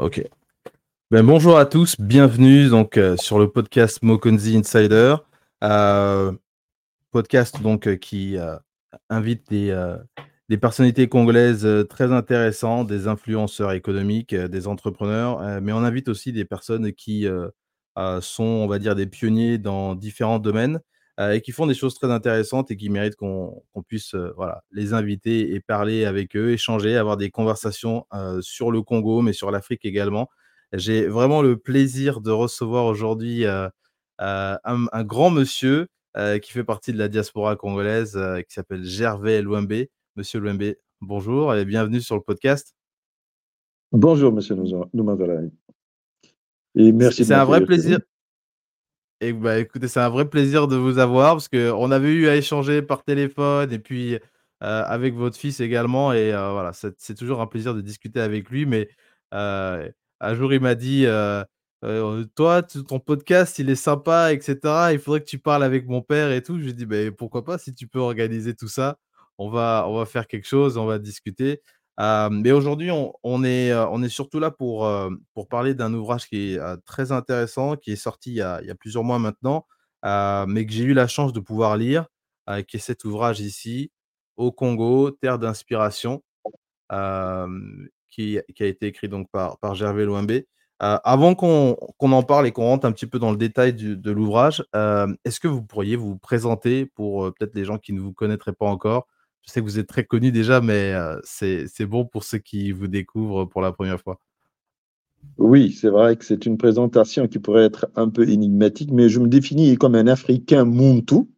Ok. Ben, bonjour à tous, bienvenue donc euh, sur le podcast Mokonzi Insider, euh, podcast donc euh, qui invite des, des, personnalités congolaises très intéressantes, des influenceurs économiques, des entrepreneurs, mais on invite aussi des personnes qui sont, on va dire, des pionniers dans différents domaines et qui font des choses très intéressantes et qui méritent qu'on puisse voilà, les inviter et parler avec eux, échanger, avoir des conversations sur le Congo, mais sur l'Afrique également. J'ai vraiment le plaisir de recevoir aujourd'hui un, un, grand monsieur qui fait partie de la diaspora congolaise, qui s'appelle Gervais Louembe. Monsieur Louembe, bonjour et bienvenue sur le podcast. Bonjour, monsieur Noumazala. Et merci. C'est un vrai plaisir. Et bah, écoutez, c'est un vrai plaisir de vous avoir parce qu'on avait eu à échanger par téléphone et puis euh, avec votre fils également. Et euh, voilà, c'est toujours un plaisir de discuter avec lui. Mais euh, un jour, il m'a dit Toi, ton podcast, il est sympa, etc. Il faudrait que tu parles avec mon père et tout. Je lui ai dit bah, Pourquoi pas, si tu peux organiser tout ça, on va, on va faire quelque chose, on va discuter mais aujourd'hui, on, est, surtout là pour, parler d'un ouvrage qui est très intéressant, qui est sorti il y a, plusieurs mois maintenant, mais que j'ai eu la chance de pouvoir lire, qui est cet ouvrage ici, Au Congo, Terre d'inspiration, qui, a été écrit donc par, Gervais Louembe. avant qu'on en parle et qu'on rentre un petit peu dans le détail de l'ouvrage, est-ce que vous pourriez vous présenter pour peut-être les gens qui ne vous connaîtraient pas encore je sais que vous êtes très connu déjà, mais c'est bon pour ceux qui vous découvrent pour la première fois. Oui, c'est vrai que c'est une présentation qui pourrait être un peu énigmatique, mais je me définis comme un Africain Muntu,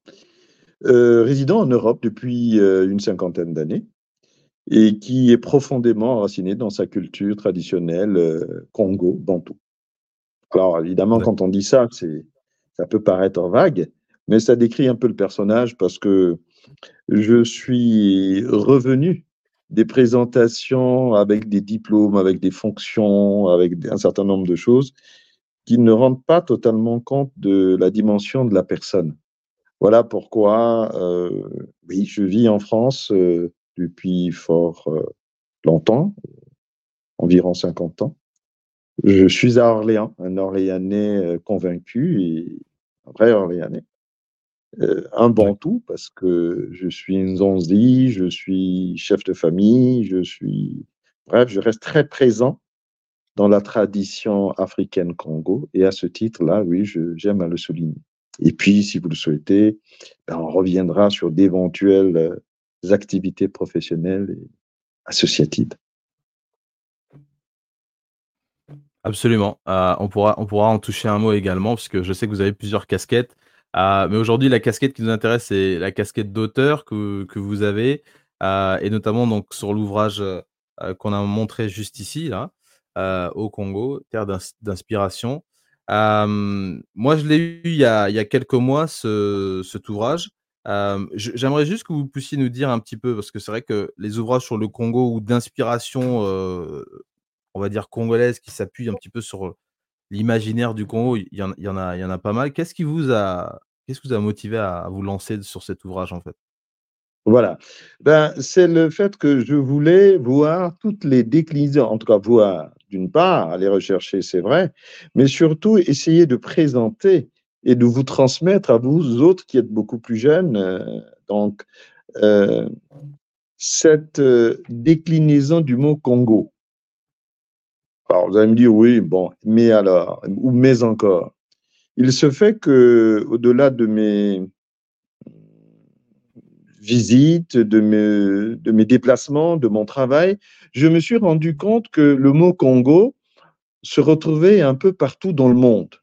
euh, résident en Europe depuis une cinquantaine d'années et qui est profondément enraciné dans sa culture traditionnelle Congo-Bantou. Alors évidemment, quand on dit ça, ça peut paraître vague, mais ça décrit un peu le personnage parce que je suis revenu des présentations avec des diplômes, avec des fonctions, avec un certain nombre de choses qui ne rendent pas totalement compte de la dimension de la personne. Voilà pourquoi, euh, je vis en France euh, depuis fort euh, longtemps, environ 50 ans. Je suis à Orléans, un Orléanais convaincu et un vrai Orléanais. Euh, un bantou parce que je suis une zonzi, je suis chef de famille, je suis. Bref, je reste très présent dans la tradition africaine Congo et à ce titre-là, oui, j'aime à le souligner. Et puis, si vous le souhaitez, ben, on reviendra sur d'éventuelles euh, activités professionnelles et associatives. Absolument. Euh, on, pourra, on pourra en toucher un mot également, parce que je sais que vous avez plusieurs casquettes. Ah, mais aujourd'hui, la casquette qui nous intéresse, c'est la casquette d'auteur que, que, vous avez, euh, et notamment donc sur l'ouvrage euh, qu'on a montré juste ici, là, euh, au Congo, Terre d'inspiration. moi, je l'ai eu il y, a, il y, a, quelques mois, ce, cet ouvrage. J'aimerais juste que vous puissiez nous dire un petit peu, parce que c'est vrai que les ouvrages sur le Congo ou d'inspiration, on va dire congolaise, qui s'appuient un petit peu sur l'imaginaire du Congo, il y, en, a, y en a pas mal. Qu'est-ce qui vous a, qu'est-ce qui vous a motivé à, vous lancer sur cet ouvrage en fait? Voilà, ben, c'est le fait que je voulais voir toutes les déclinaisons, en tout cas voir d'une part, aller rechercher, c'est vrai, mais surtout essayer de présenter et de vous transmettre à vous autres qui êtes beaucoup plus jeunes, euh, donc euh, cette euh, déclinaison du mot Congo. Alors, vous allez me dire, oui, bon, mais alors, ou mais encore. Il se fait que, au-delà de mes visites, de mes, de mes déplacements, de mon travail, je me suis rendu compte que le mot Congo se retrouvait un peu partout dans le monde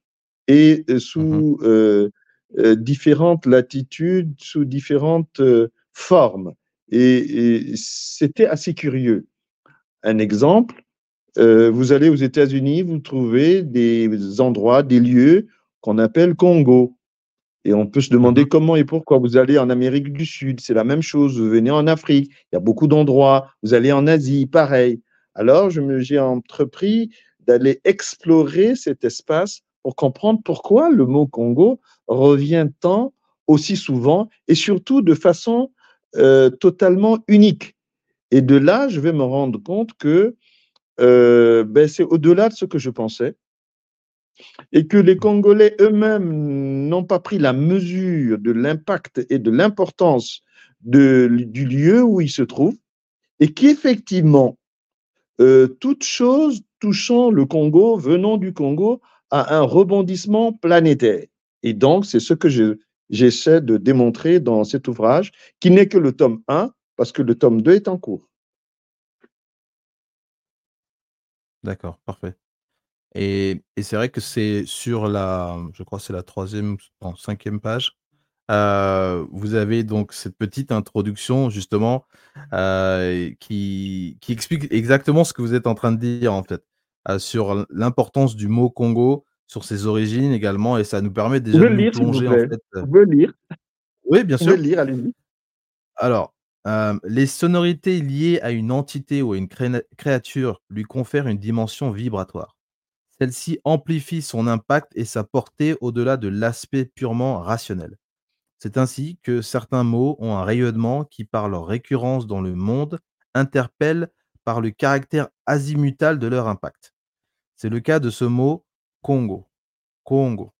et sous mmh euh, euh, différentes latitudes, sous différentes euh, formes. et c'était assez curieux. Un exemple, euh, vous allez aux États-Unis, vous trouvez des endroits, des lieux qu'on appelle Congo. Et on peut se demander mhm. comment et pourquoi. Vous allez en Amérique du Sud, c'est la même chose. Vous venez en Afrique, il y a beaucoup d'endroits. Vous allez en Asie, pareil. Alors, j'ai entrepris d'aller explorer cet espace pour comprendre pourquoi le mot Congo revient tant, aussi souvent, et surtout de façon euh, totalement unique. Et de là, je vais me rendre compte que euh, ben, c'est au-delà de ce que je pensais et que les Congolais eux-mêmes n'ont pas pris la mesure de l'impact et de l'importance du lieu où ils se trouvent et qu'effectivement, euh, toute chose touchant le Congo, venant du Congo, a un rebondissement planétaire. Et donc, c'est ce que j'essaie de démontrer dans cet ouvrage, qui n'est que le tome 1, parce que le tome 2 est en cours. D'accord, parfait. Et, c'est vrai que c'est sur la, je crois c'est la troisième, non, cinquième page, euh, vous avez donc cette petite introduction justement euh, qui, qui explique exactement ce que vous êtes en train de dire en fait, euh, sur l'importance du mot Congo, sur ses origines également, et ça nous permet déjà de lire, plonger en fait. Vous lire. Oui, bien sûr. lire, allez-y. Alors, les sonorités liées à une entité ou à une créature lui confèrent une dimension vibratoire. Celle-ci amplifie son impact et sa portée au-delà de l'aspect purement rationnel. C'est ainsi que certains mots ont un rayonnement qui, par leur récurrence dans le monde, interpellent par le caractère azimutal de leur impact. C'est le cas de ce mot Congo. Congo.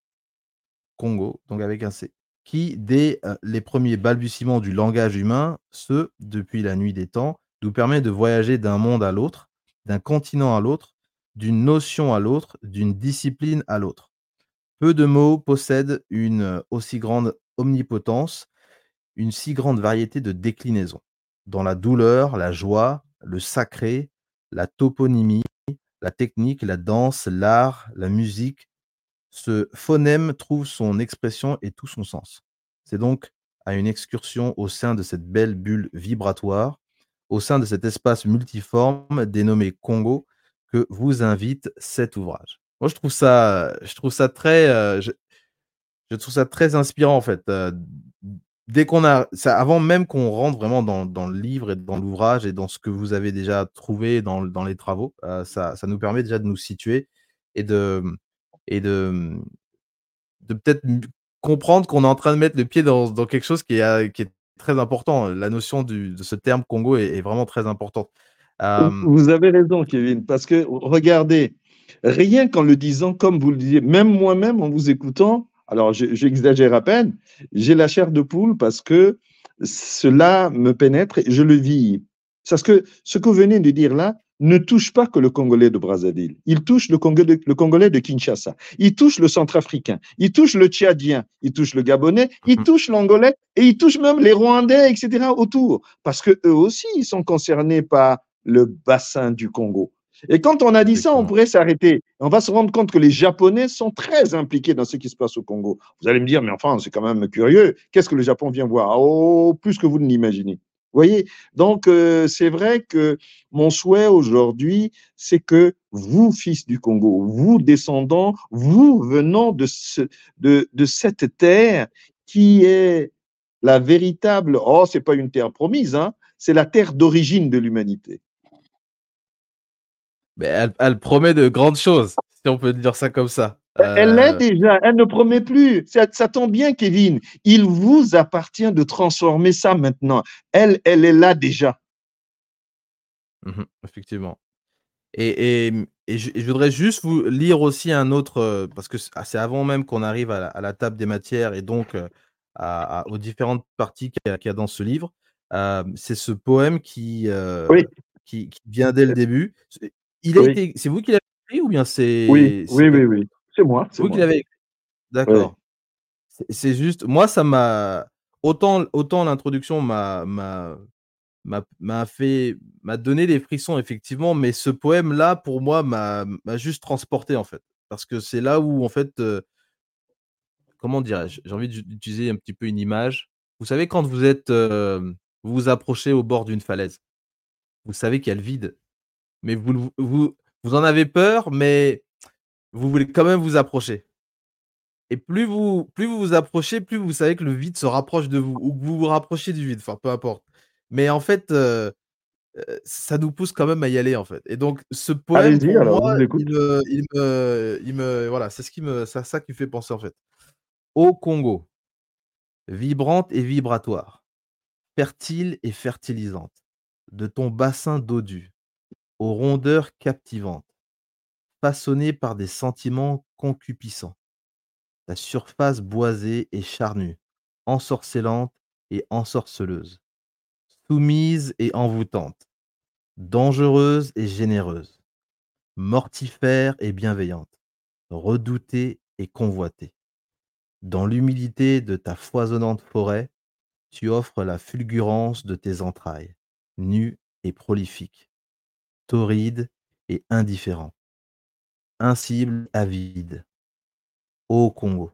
Congo, donc avec un C qui, dès les premiers balbutiements du langage humain, ce, depuis la nuit des temps, nous permet de voyager d'un monde à l'autre, d'un continent à l'autre, d'une notion à l'autre, d'une discipline à l'autre. Peu de mots possèdent une aussi grande omnipotence, une si grande variété de déclinaisons. Dans la douleur, la joie, le sacré, la toponymie, la technique, la danse, l'art, la musique, ce phonème trouve son expression et tout son sens. C'est donc à une excursion au sein de cette belle bulle vibratoire, au sein de cet espace multiforme dénommé Congo, que vous invite cet ouvrage. Moi, je trouve ça, je trouve ça très, euh, je, trouve ça très inspirant en fait. Euh, dès qu'on a, ça, avant même qu'on rentre vraiment dans, le livre et dans l'ouvrage et dans ce que vous avez déjà trouvé dans, dans les travaux, euh, ça, ça, nous permet déjà de nous situer et de, et de, de peut-être comprendre qu'on est en train de mettre le pied dans, dans quelque chose qui est, qui est, très important. La notion du, de ce terme Congo est, vraiment très importante. Vous avez raison, Kevin, parce que regardez, rien qu'en le disant, comme vous le disiez, même moi-même en vous écoutant, alors j'exagère à peine, j'ai la chair de poule parce que cela me pénètre et je le vis. Parce que ce que vous venez de dire là, ne touche pas que le Congolais de Brazzaville. Il touche le Congolais, le Congolais de Kinshasa. Il touche le Centrafricain. Il touche le Tchadien. Il touche le Gabonais. Il mhm. touche l'Angolais. Et il touche même les Rwandais, etc. autour. Parce que eux aussi, ils sont concernés par le bassin du Congo. Et quand on a dit ça, on pourrait s'arrêter. On va se rendre compte que les Japonais sont très impliqués dans ce qui se passe au Congo. Vous allez me dire, mais enfin, c'est quand même curieux. Qu'est-ce que le Japon vient voir? Oh, plus que vous ne l'imaginez voyez Donc, euh, c'est vrai que mon souhait aujourd'hui, c'est que vous, fils du Congo, vous, descendants, vous venant de, ce, de, de cette terre qui est la véritable, oh, c'est pas une terre promise, hein, c'est la terre d'origine de l'humanité. Mais elle, promet de grandes choses, si on peut dire ça comme ça. Elle l'est euh, déjà, elle ne promet plus. Ça, tombe bien, Kevin. Il vous appartient de transformer ça maintenant. Elle, elle est là déjà. Mmh effectivement. Et, je, voudrais juste vous lire aussi un autre, euh, parce que c'est avant même qu'on arrive à la, table des matières et donc euh, aux différentes parties qu'il y, a dans ce livre. c'est ce poème qui, qui, vient dès le début. Il c'est vous qui l'avez écrit ou bien c'est Oui, oui, oui, oui. C'est moi. C'est vous qui l'avez écrit. D'accord. C'est juste, moi, ça m'a. Autant, autant l'introduction m'a m'a fait m'a donné des frissons effectivement mais ce poème là pour moi m'a juste transporté en fait parce que c'est là où en fait euh, comment dirais-je j'ai envie d'utiliser un petit peu une image vous savez quand vous êtes euh, vous vous approchez au bord d'une falaise vous savez qu'il y a le vide mais vous, vous vous en avez peur mais vous voulez quand même vous approcher. Et plus vous, plus vous vous approchez, plus vous savez que le vide se rapproche de vous, ou que vous vous rapprochez du vide, enfin peu importe. Mais en fait, euh, euh, ça nous pousse quand même à y aller, en fait. Et donc, ce poème, pour moi, il me, il me, il me, voilà, c'est ce qui me, c'est ça qui me fait penser, en fait. Au Congo, vibrante et vibratoire, fertile et fertilisante, de ton bassin dodu, aux rondeurs captivantes, façonné par des sentiments concupiscents. Ta surface boisée et charnue, ensorcelante et ensorceleuse, soumise et envoûtante, dangereuse et généreuse, mortifère et bienveillante, redoutée et convoitée. Dans l'humilité de ta foisonnante forêt, tu offres la fulgurance de tes entrailles, nues et prolifiques, torrides et indifférents, incible, avide. Ô Congo,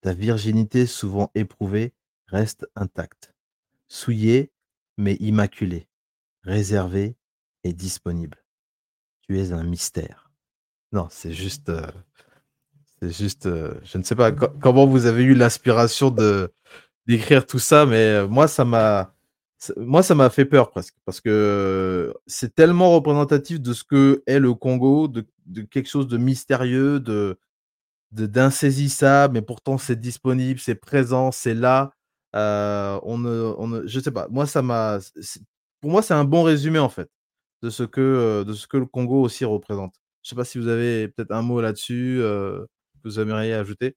ta virginité souvent éprouvée reste intacte, souillée mais immaculée, réservée et disponible. Tu es un mystère. Non, c'est juste, euh, c'est juste, euh, je ne sais pas comment vous avez eu l'inspiration de d'écrire tout ça, mais euh, moi ça m'a, moi ça m'a fait peur presque parce que c'est tellement représentatif de ce que est le Congo, de, quelque chose de mystérieux, de d'insaisissable, mais pourtant c'est disponible, c'est présent, c'est là. Euh, on ne, on ne, je sais pas. Moi, ça m'a. Pour moi, c'est un bon résumé en fait de ce que euh, de ce que le Congo aussi représente. Je sais pas si vous avez peut-être un mot là-dessus euh, que vous aimeriez ajouter.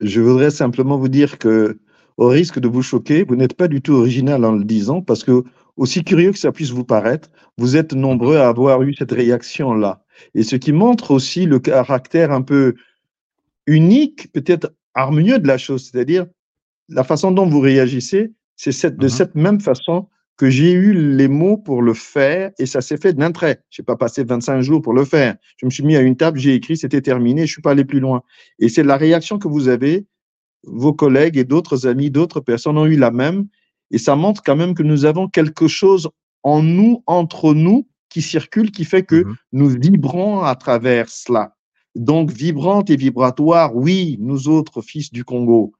Je voudrais simplement vous dire que, au risque de vous choquer, vous n'êtes pas du tout original en le disant, parce que aussi curieux que ça puisse vous paraître, vous êtes nombreux à avoir eu cette réaction-là. Et ce qui montre aussi le caractère un peu unique, peut-être harmonieux de la chose, c'est-à-dire la façon dont vous réagissez, c'est cette, de mhm. cette même façon que j'ai eu les mots pour le faire et ça s'est fait d'un trait. Je n'ai pas passé 25 jours pour le faire. Je me suis mis à une table, j'ai écrit, c'était terminé, je ne suis pas allé plus loin. Et c'est la réaction que vous avez, vos collègues et d'autres amis, d'autres personnes ont eu la même. Et ça montre quand même que nous avons quelque chose en nous, entre nous, qui circule, qui fait que mhm. nous vibrons à travers cela. Donc, vibrante et vibratoire, oui, nous autres fils du Congo.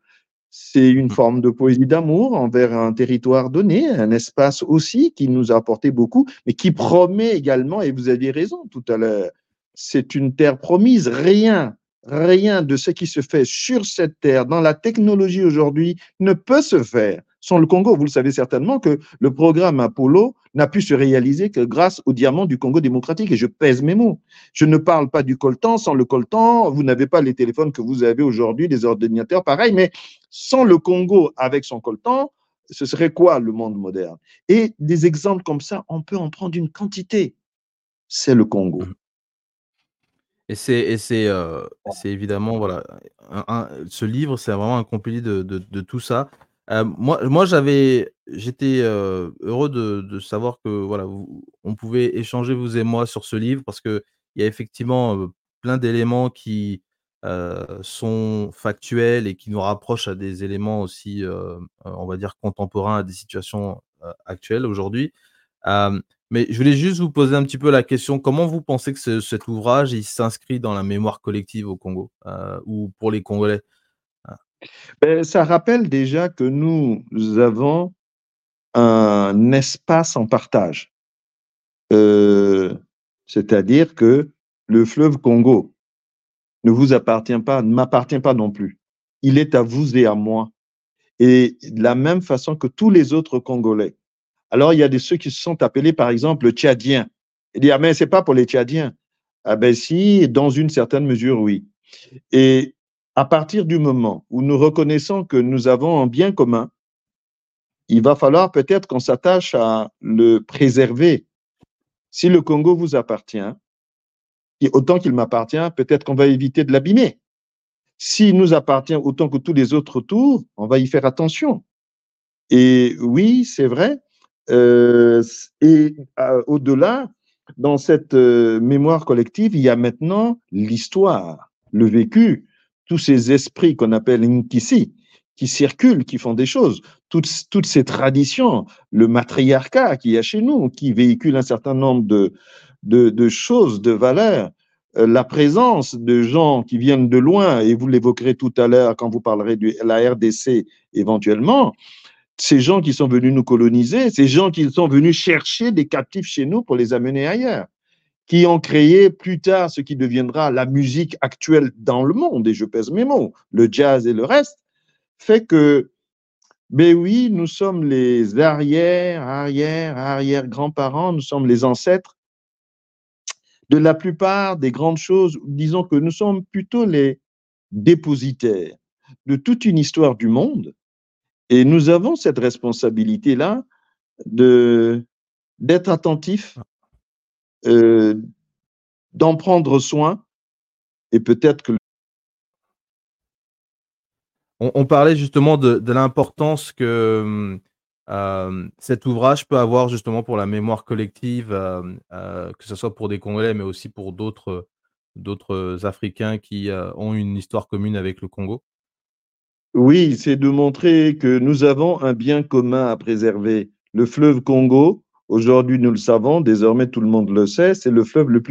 C'est une mmh. forme de poésie d'amour envers un territoire donné, un espace aussi qui nous a apporté beaucoup, mais qui promet également, et vous aviez raison tout à l'heure, c'est une terre promise. Rien, rien de ce qui se fait sur cette terre, dans la technologie aujourd'hui, ne peut se faire sans le Congo. Vous le savez certainement que le programme Apollo n'a pu se réaliser que grâce au diamant du Congo démocratique. Et je pèse mes mots. Je ne parle pas du coltan. Sans le coltan, vous n'avez pas les téléphones que vous avez aujourd'hui, les ordinateurs, pareil. Mais sans le Congo avec son coltan, ce serait quoi le monde moderne? Et des exemples comme ça, on peut en prendre une quantité. C'est le Congo. Et c'est euh, évidemment voilà ce livre c'est vraiment un compilé de, de tout ça euh, moi, moi j'avais, j'étais euh, heureux de, de, savoir que voilà, on pouvait échanger vous et moi sur ce livre parce que il y a effectivement euh, plein d'éléments qui sont factuels et qui nous rapprochent à des éléments aussi, on va dire contemporains, à des situations actuelles aujourd'hui. Mais je voulais juste vous poser un petit peu la question comment vous pensez que cet ouvrage s'inscrit dans la mémoire collective au Congo ou pour les Congolais? Ben, ça rappelle déjà que nous avons un espace en partage. Euh, c'est-à-dire que le fleuve Congo ne vous appartient pas, ne m'appartient pas non plus. Il est à vous et à moi. Et de la même façon que tous les autres Congolais. Alors, il y a ceux qui se sont appelés, par exemple, le Tchadien. Il dit, ah, mais c'est pas pour les Tchadiens. Ah ben si, dans une certaine mesure, oui. Et à partir du moment où nous reconnaissons que nous avons un bien commun, il va falloir peut-être qu'on s'attache à le préserver. Si le Congo vous appartient, et autant qu'il m'appartient, peut-être qu'on va éviter de l'abîmer. S'il nous appartient autant que tous les autres tours, on va y faire attention. Et oui, c'est vrai. Euh, et euh, au-delà, dans cette euh, mémoire collective, il y a maintenant l'histoire, le vécu, tous ces esprits qu'on appelle Nkisi, qui circulent, qui font des choses, toutes, toutes ces traditions, le matriarcat qui y a chez nous, qui véhicule un certain nombre de, de, choses, de valeurs, la présence de gens qui viennent de loin, et vous l'évoquerez tout à l'heure quand vous parlerez de la RDC éventuellement, ces gens qui sont venus nous coloniser, ces gens qui sont venus chercher des captifs chez nous pour les amener ailleurs qui ont créé plus tard ce qui deviendra la musique actuelle dans le monde, et je pèse mes mots, le jazz et le reste, fait que, ben oui, nous sommes les arrière, arrière, arrière grands-parents, nous sommes les ancêtres de la plupart des grandes choses. Disons que nous sommes plutôt les dépositaires de toute une histoire du monde et nous avons cette responsabilité-là de d'être attentifs, euh, d'en prendre soin et peut-être que on, parlait justement de, l'importance que euh, cet ouvrage peut avoir justement pour la mémoire collective, euh, euh, que ce soit pour des Congolais, mais aussi pour d'autres d'autres Africains qui ont une histoire commune avec le Congo Oui, c'est de montrer que nous avons un bien commun à préserver. Le fleuve Congo, Aujourd'hui, nous le savons, désormais tout le monde le sait, c'est le fleuve le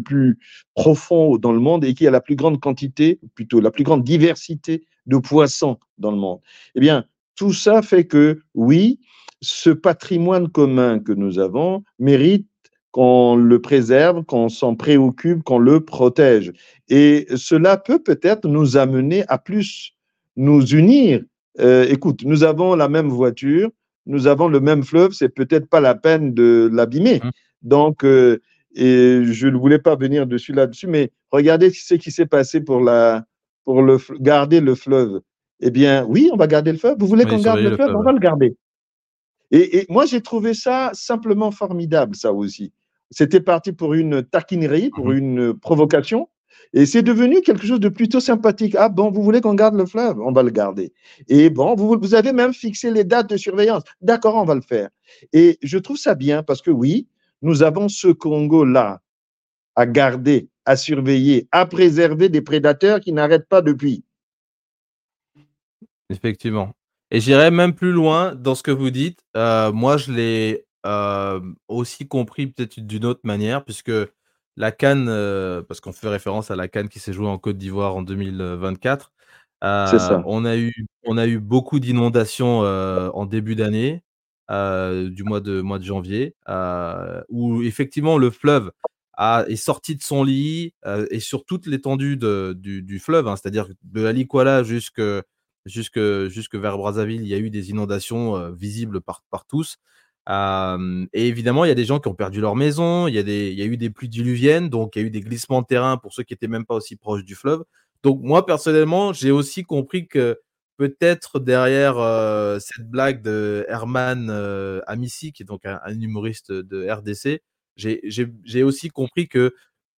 plus, profond dans le monde et qui a la plus grande quantité, plutôt la plus grande diversité de poissons dans le monde. Eh bien, tout ça fait que, oui, ce patrimoine commun que nous avons mérite qu'on le préserve, qu'on s'en préoccupe, qu'on le protège. Et cela peut peut-être nous amener à plus nous unir. Euh, écoute, nous avons la même voiture, nous avons le même fleuve, c'est peut-être pas la peine de l'abîmer. Mmh. Donc, euh, et je ne voulais pas venir dessus là-dessus, mais regardez ce qui s'est passé pour, la, pour le, garder le fleuve. Eh bien, oui, on va garder le fleuve. Vous voulez qu'on garde le, fleuve, On va le garder. Et, et moi, j'ai trouvé ça simplement formidable, ça aussi. C'était parti pour une taquinerie, pour mmh. une provocation. Et c'est devenu quelque chose de plutôt sympathique. Ah bon, vous voulez qu'on garde le fleuve? On va le garder. Et bon, vous, vous avez même fixé les dates de surveillance. D'accord, on va le faire. Et je trouve ça bien parce que oui, nous avons ce Congo-là à garder, à surveiller, à préserver des prédateurs qui n'arrêtent pas depuis. Effectivement. Et j'irai même plus loin dans ce que vous dites. Euh, moi, je l'ai euh, aussi compris peut-être d'une autre manière, puisque la Cannes, euh, parce qu'on fait référence à la Cannes qui s'est jouée en Côte d'Ivoire en 2024. Euh, on a eu on a eu beaucoup d'inondations, euh, en début d'année, du mois de mois de janvier, où effectivement le fleuve est sorti de son lit, et sur toute l'étendue du fleuve, hein, c'est-à-dire de Aliquala jusque jusque jusque vers Brazzaville, il y a eu des inondations, visibles par par tous et évidemment, il y a des gens qui ont perdu leur maison, il y, a eu des pluies diluviennes, donc il y a eu des glissements de terrain pour ceux qui n'étaient même pas aussi proches du fleuve. Donc moi, personnellement, j'ai aussi compris que peut-être derrière cette blague de Herman Amissi, qui est donc un, humoriste de RDC, j'ai aussi compris que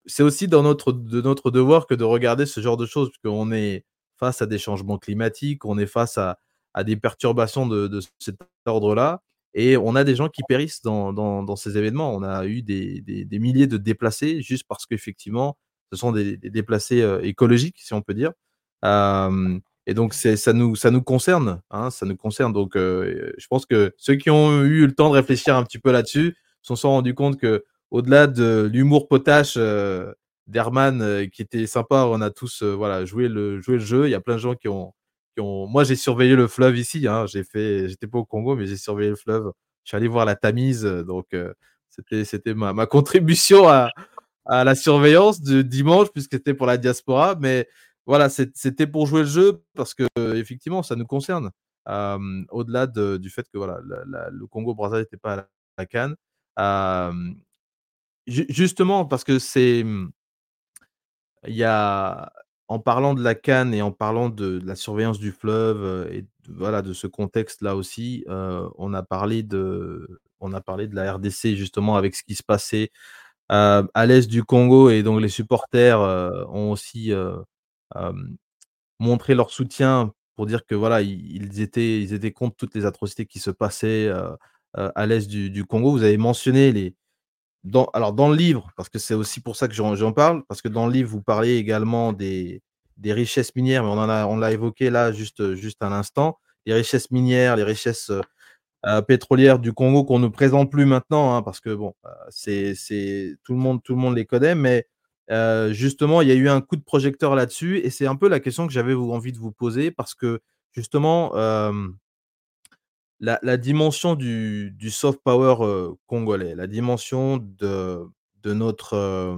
c'est aussi dans notre, de notre devoir que de regarder ce genre de choses, puisqu'on est face à des changements climatiques, on est face à, des perturbations de cet ordre-là. Et on a des gens qui périssent dans, ces événements. On a eu des, milliers de déplacés juste parce qu'effectivement, ce sont des, déplacés euh, écologiques, si on peut dire. et donc, ça nous, concerne. Hein, ça nous concerne. Donc, euh, je pense que ceux qui ont eu le temps de réfléchir un petit peu là-dessus se sont rendus compte que, au-delà de l'humour potache euh, d'Herman, qui était sympa, on a tous joué le jeu. Il y a plein de gens qui ont, moi, j'ai surveillé le fleuve ici. Hein. J'ai fait, j'étais pas au Congo, mais j'ai surveillé le fleuve. Je suis allé voir la Tamise, donc c'était, c'était ma, contribution à, la surveillance de dimanche, puisque c'était pour la diaspora. Mais voilà, c'était pour jouer le jeu parce que effectivement, ça nous concerne. au-delà de, du fait que voilà, le Congo Brazza n'était pas à la, Cannes. justement, parce que c'est, il y a en parlant de la Cannes et en parlant de, la surveillance du fleuve euh, et de, voilà de ce contexte-là aussi, euh, on a parlé de la RDC justement avec ce qui se passait euh, à l'est du Congo et donc les supporters ont aussi montré leur soutien pour dire que voilà ils, étaient ils étaient contre toutes les atrocités qui se passaient à l'est du, du, Congo. Vous avez mentionné les alors dans le livre, parce que c'est aussi pour ça que j'en parle, parce que dans le livre, vous parlez également des, richesses minières, mais on a, l'a évoqué là juste, juste l'instant, les richesses minières, les richesses euh, pétrolières du Congo qu'on ne présente plus maintenant, hein, parce que bon, euh, c'est, tout le monde, tout le monde les connaît, mais euh, justement, il y a eu un coup de projecteur là-dessus, et c'est un peu la question que j'avais envie de vous poser, parce que justement, la, dimension du, soft power congolais, la dimension de, de notre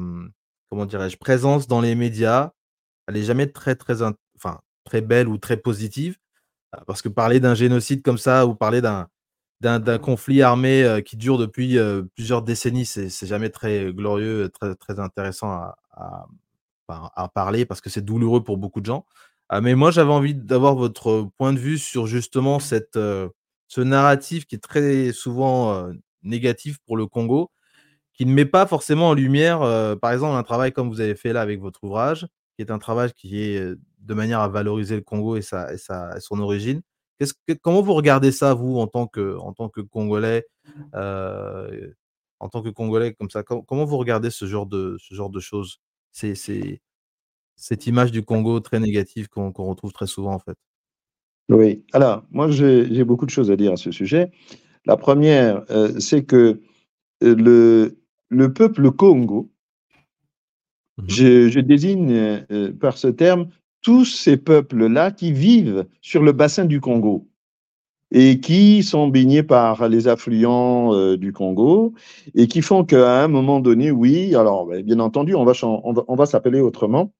comment dirais-je présence dans les médias, elle n'est jamais très très enfin très belle ou très positive parce que parler d'un génocide comme ça ou parler d'un d'un conflit armé qui dure depuis plusieurs décennies, c'est jamais très glorieux, très, très intéressant à, à, parler parce que c'est douloureux pour beaucoup de gens. Ah, mais moi, j'avais envie d'avoir votre point de vue sur justement cette, ce narratif qui est très souvent négatif pour le Congo, qui ne met pas forcément en lumière, par exemple, un travail comme vous avez fait là avec votre ouvrage, qui est un travail qui est de manière à valoriser le Congo et, sa, son origine. Comment vous regardez ça, vous, en tant que, en tant que Congolais en tant que Congolais comme ça, comment vous regardez ce genre de, ce genre de choses? Cette image du Congo très négative qu'on, retrouve très souvent en fait. Oui, alors moi j'ai, beaucoup de choses à dire à ce sujet. La première, euh, c'est que euh, le, le peuple Congo, mmh je, désigne euh, par ce terme tous ces peuples-là qui vivent sur le bassin du Congo et qui sont baignés par les affluents du Congo et qui font qu'à un moment donné, oui, alors ben, bien entendu, on va, on va s'appeler autrement,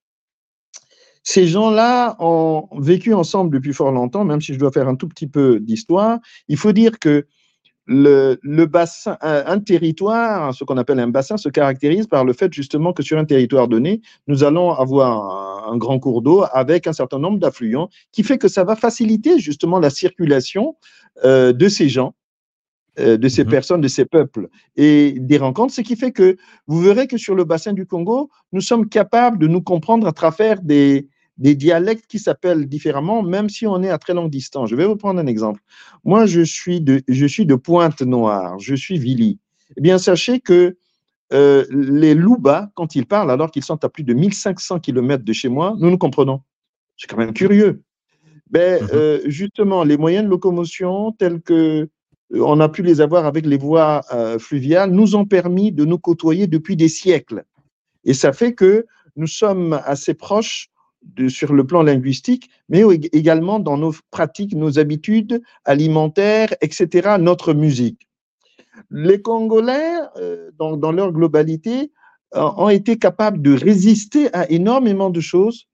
ces gens-là ont vécu ensemble depuis fort longtemps, même si je dois faire un tout petit peu d'histoire. Il faut dire que le, bassin, un, territoire, ce qu'on appelle un bassin, se caractérise par le fait justement que sur un territoire donné, nous allons avoir un, grand cours d'eau avec un certain nombre d'affluents, qui fait que ça va faciliter justement la circulation euh, de ces gens, euh, de ces mmh personnes, de ces peuples et des rencontres, ce qui fait que vous verrez que sur le bassin du Congo, nous sommes capables de nous comprendre à travers des, des dialectes qui s'appellent différemment, même si on est à très longue distance. Je vais vous prendre un exemple. Moi, je suis de, je suis de Pointe-Noire, je suis Vili. Eh bien, sachez que euh, les Louba, quand ils parlent, alors qu'ils sont à plus de 1500 km de chez moi, nous nous comprenons. C'est quand même curieux. Ben, mhm. euh, justement, les moyens de locomotion tels que euh, on a pu les avoir avec les voies fluviales nous ont permis de nous côtoyer depuis des siècles. Et ça fait que nous sommes assez proches sur le plan linguistique, mais également dans nos pratiques, nos habitudes alimentaires, etc., notre musique. Les Congolais, euh, dans, leur globalité, euh, ont été capables de résister à énormément de choses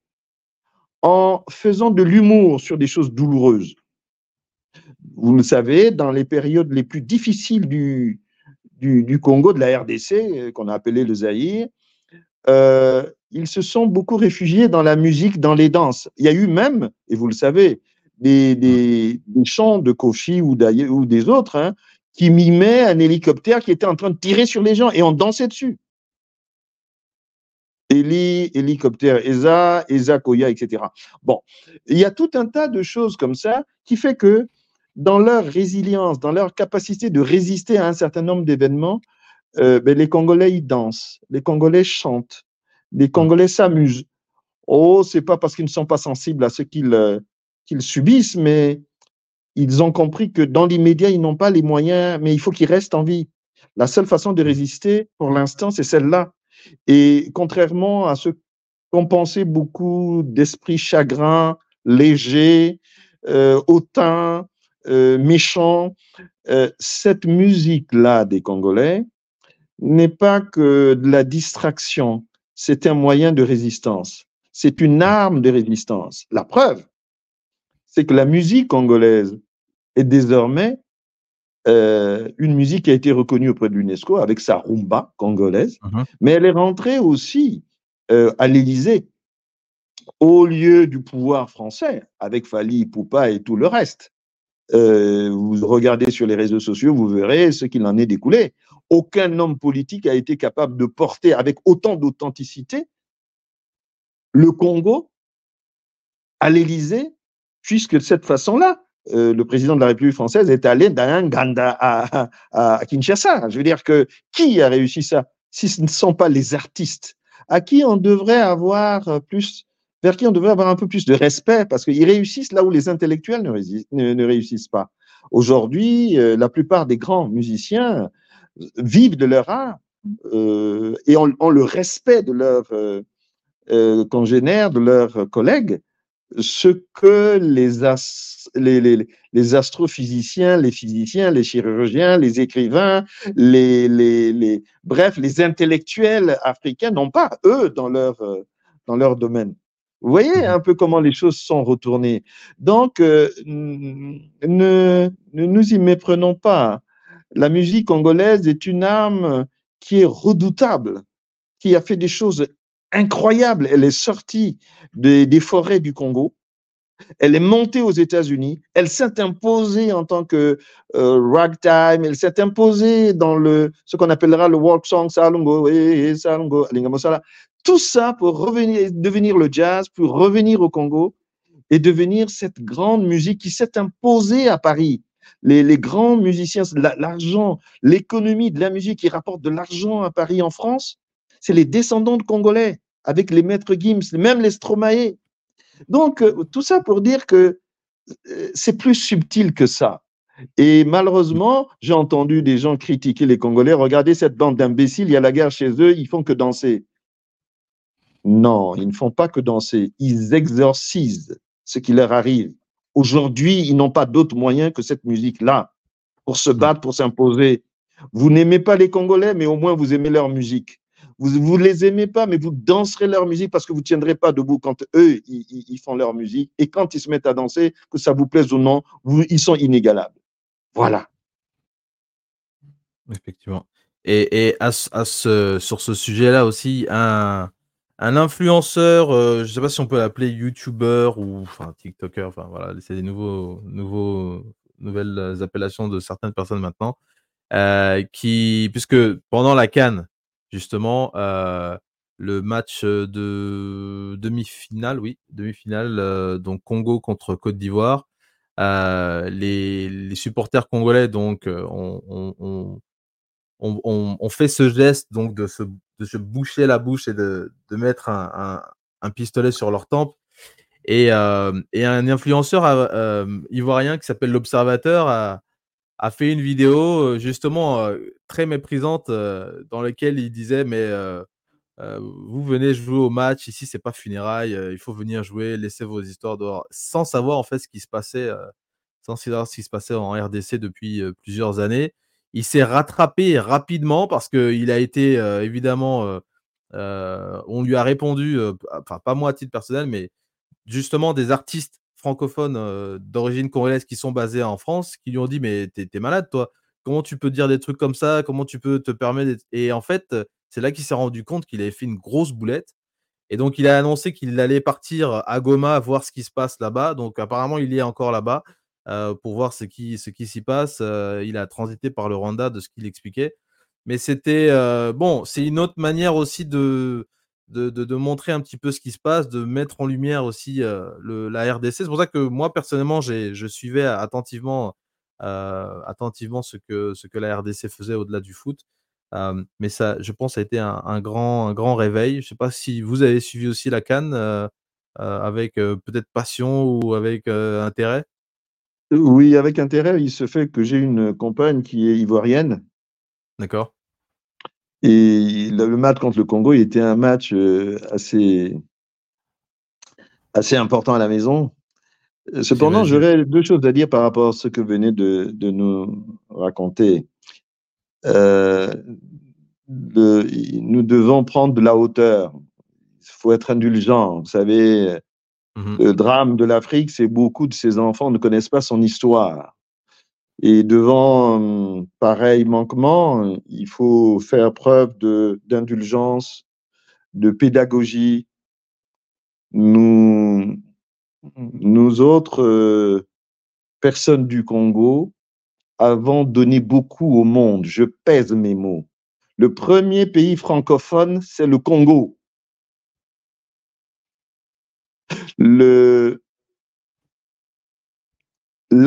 en faisant de l'humour sur des choses douloureuses. Vous le savez, dans les périodes les plus difficiles du, du, Congo, de la RDC, euh, qu'on a appelé le Zaïre, ils se sont beaucoup réfugiés dans la musique, dans les danses. Il y a eu même, et vous le savez, des, chants de Kofi ou, des autres hein, qui mimaient un hélicoptère qui était en train de tirer sur les gens et on dansait dessus. Eli, hélicoptère ESA, ESA Koya, etc. Bon, il y a tout un tas de choses comme ça qui fait que dans leur résilience, dans leur capacité de résister à un certain nombre d'événements, euh, ben, les Congolais, dansent, les Congolais chantent, les Congolais s'amusent. Oh, c'est pas parce qu'ils ne sont pas sensibles à ce qu'ils euh, qu'ils subissent, mais ils ont compris que dans l'immédiat, ils n'ont pas les moyens, mais il faut qu'ils restent en vie. La seule façon de résister, pour l'instant, c'est celle-là. Et contrairement à ce qu'ont pensé beaucoup d'esprits chagrins, légers, euh, hautains, euh, méchants, euh, cette musique-là des Congolais n'est pas que de la distraction, c'est un moyen de résistance. C'est une arme de résistance. La preuve, c'est que la musique congolaise est désormais euh, une musique qui a été reconnue auprès de l'UNESCO avec sa rumba congolaise, uh-huh. mais elle est rentrée aussi euh, à l'Élysée au lieu du pouvoir français avec Fali, Poupa et tout le reste. Euh, vous regardez sur les réseaux sociaux, vous verrez ce qu'il en est découlé aucun homme politique a été capable de porter avec autant d'authenticité le Congo à l'Élysée, puisque de cette façon-là, euh, le président de la République française est allé d'un Ganda à, à, Kinshasa. Je veux dire que qui a réussi ça si ce ne sont pas les artistes? À qui on devrait avoir plus, vers qui on devrait avoir un peu plus de respect, parce qu'ils réussissent là où les intellectuels ne, réussissent pas. Aujourd'hui, euh, la plupart des grands musiciens vivent de leur art euh, et ont, le respect de leurs euh, euh, congénères, de leurs collègues, ce que les, les, les, astrophysiciens, les physiciens, les chirurgiens, les écrivains, les, les, bref, les intellectuels africains n'ont pas, eux, dans leur, dans leur domaine. Vous voyez Mhm. un peu comment les choses sont retournées. Donc, euh, ne, ne nous y méprenons pas. La musique congolaise est une arme qui est redoutable, qui a fait des choses incroyables. Elle est sortie des, forêts du Congo. Elle est montée aux États-Unis. Elle s'est imposée en tant que euh, ragtime. Elle s'est imposée dans le, ce qu'on appellera le world song, Salungo, eh, eh, Salungo, Alingamosala. Tout ça pour revenir, devenir le jazz, pour revenir au Congo et devenir cette grande musique qui s'est imposée à Paris. Les, grands musiciens, la- l'argent, l'économie de la musique qui rapporte de l'argent à Paris en France, c'est les descendants de Congolais, avec les maîtres Gims, même les Stromae. Donc, euh, tout ça pour dire que euh, c'est plus subtil que ça. Et malheureusement, j'ai entendu des gens critiquer les Congolais. Regardez cette bande d'imbéciles, il y a la guerre chez eux, ils font que danser. Non, ils ne font pas que danser, ils exorcisent ce qui leur arrive. Aujourd'hui, ils n'ont pas d'autre moyen que cette musique-là pour se battre, pour s'imposer. Vous n'aimez pas les Congolais, mais au moins vous aimez leur musique. Vous ne les aimez pas, mais vous danserez leur musique parce que vous ne tiendrez pas debout quand eux, ils, font leur musique. Et quand ils se mettent à danser, que ça vous plaise ou non, vous- ils sont inégalables. Voilà. Effectivement. Et, et à, à ce, sur ce sujet-là aussi, un, un influenceur, euh, je sais pas si on peut l'appeler YouTuber ou enfin TikToker, enfin voilà, c'est des nouveaux, nouveaux, nouvelles appellations de certaines personnes maintenant, euh, qui, puisque pendant la Cannes, justement, euh, le match de demi-finale, oui, demi-finale, donc Congo contre Côte d'Ivoire, les, supporters congolais donc ont, ont- ont- on, on- on fait ce geste donc de se, de se boucher la bouche et de, de mettre un, un- pistolet sur leur tempe. Et, euh, et un influenceur euh, ivoirien qui s'appelle l'Observateur a, a fait une vidéo euh, justement euh, très méprisante euh, dans laquelle il disait mais euh, euh, vous venez jouer au match ici c'est pas funérailles euh, il faut venir jouer laissez vos histoires dehors sans savoir en fait ce qui se passait euh, sans savoir ce qui se passait en RDC depuis euh, plusieurs années il s'est rattrapé rapidement parce que il a été euh, évidemment euh, euh, on lui a répondu enfin pas moi à titre personnel mais justement des artistes francophones d'origine congolaise qui sont basés en France, qui lui ont dit mais t'es es malade toi, comment tu peux dire des trucs comme ça, comment tu peux te permettre et en fait c'est là qu'il s'est rendu compte qu'il avait fait une grosse boulette. Et donc il a annoncé qu'il allait partir à Goma voir ce qui se passe là-bas. Donc apparemment il est encore là-bas euh, pour voir ce qui ce qui s'y passe Euh, il a transité par le Rwanda de ce qu'il expliquait mais c'était euh, bon c'est une autre manière aussi de de, de, montrer un petit peu ce qui se passe, de mettre en lumière aussi la RDC. C'est pour ça que moi, personnellement, je suivais attentivement, attentivement ce que, ce que la RDC faisait au-delà du foot. Mais ça, je pense, ça a été un, grand, un grand réveil. Je ne sais pas si vous avez suivi aussi la Cannes avec peut-être passion ou avec intérêt. Oui, avec intérêt. Il se fait que j'ai une compagne qui est ivoirienne. D'accord. Et le match contre le Congo, il était un match euh, assez, assez important à la maison. Cependant, j'aurais deux choses à dire par rapport à ce que venait de, de nous raconter. Euh, nous devons prendre de la hauteur. Il faut être indulgent. Vous savez, mmh. le drame de l'Afrique, c'est beaucoup de ces enfants ne connaissent pas son histoire. Et devant euh, pareil manquement, il faut faire preuve d'indulgence, de, de, pédagogie. Nous, nous autres euh, personnes du Congo avons donné beaucoup au monde. Je pèse mes mots. Le premier pays francophone, c'est le Congo. La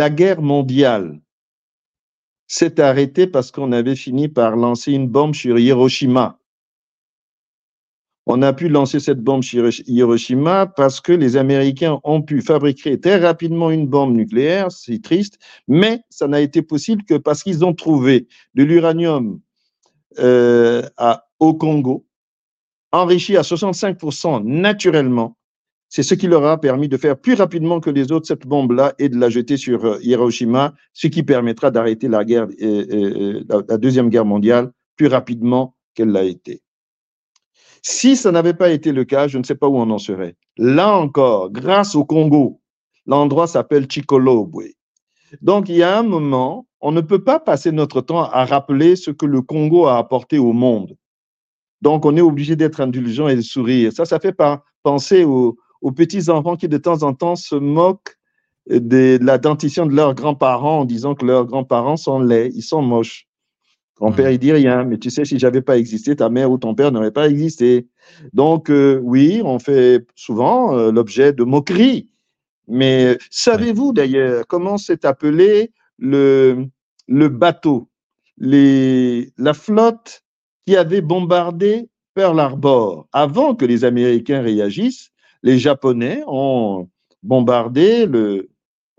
guerre mondiale s'est arrêté parce qu'on avait fini par lancer une bombe sur Hiroshima. On a pu lancer cette bombe sur Hiroshima parce que les Américains ont pu fabriquer très rapidement une bombe nucléaire, c'est triste, mais ça n'a été possible que parce qu'ils ont trouvé de l'uranium euh, au Congo, enrichi à 65% naturellement, c'est ce qui leur a permis de faire plus rapidement que les autres cette bombe-là et de la jeter sur Hiroshima, ce qui permettra d'arrêter la guerre, euh, euh, la, deuxième guerre mondiale plus rapidement qu'elle l'a été. Si ça n'avait pas été le cas, je ne sais pas où on en serait. Là encore, grâce au Congo, l'endroit s'appelle Chikolobwe. Donc, il y a un moment, on ne peut pas passer notre temps à rappeler ce que le Congo a apporté au monde. Donc, on est obligé d'être indulgent et de sourire. Ça, ça fait penser aux, petits enfants qui, de temps en temps, se moquent de la dentition de leurs grands-parents en disant que leurs grands-parents sont laids, ils sont moches. Ton père, il dit rien, mais tu sais, si j'avais pas existé, ta mère ou ton père n'aurait pas existé. Donc, euh, oui, on fait souvent euh, l'objet de moqueries. Mais savez-vous d'ailleurs comment s'est appelé le, le bateau, les, la flotte qui avait bombardé Pearl Harbor avant que les Américains réagissent Les Japonais ont bombardé le,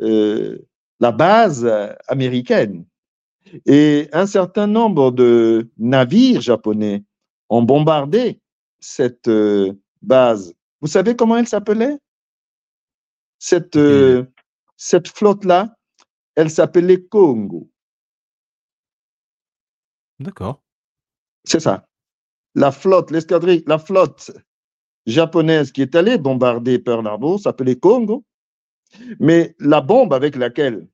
euh, la base américaine. Et un certain nombre de navires japonais ont bombardé cette euh, base. Vous savez comment elle s'appelait? Cette, euh, cette flotte-là, elle s'appelait Congo. D'accord. C'est ça. La flotte, l'escadrille, la flotte japonaise qui est allée bombarder Pearl Harbor s'appelait Congo. Mais la bombe avec laquelle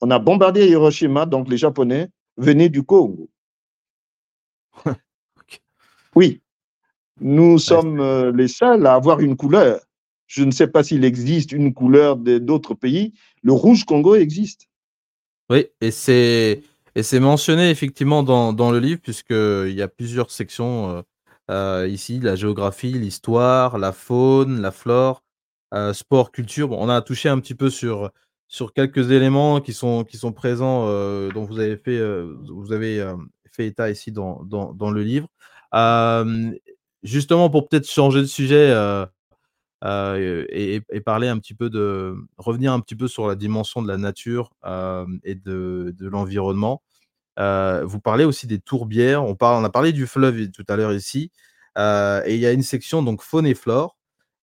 on a bombardé Hiroshima, donc les Japonais venaient du Congo. Oui, nous sommes euh, les seuls à avoir une couleur. Je ne sais pas s'il existe une couleur d'autres pays. Le rouge Congo existe. Oui, et c'est et c'est mentionné effectivement dans, dans le livre puisqu'il y a plusieurs sections euh, euh, ici, la géographie, l'histoire, la faune, la flore, sport, culture. on a touché un petit peu sur sur quelques éléments qui sont, qui sont présents, euh, dont vous avez fait, euh, vous avez euh, fait état ici dans, dans, dans le livre. justement, pour peut-être changer de sujet et, et, parler un petit peu de, revenir un petit peu sur la dimension de la nature et de, de l'environnement. Vous parlez aussi des tourbières. On, a parlé du fleuve tout à l'heure ici. et il y a une section donc faune et flore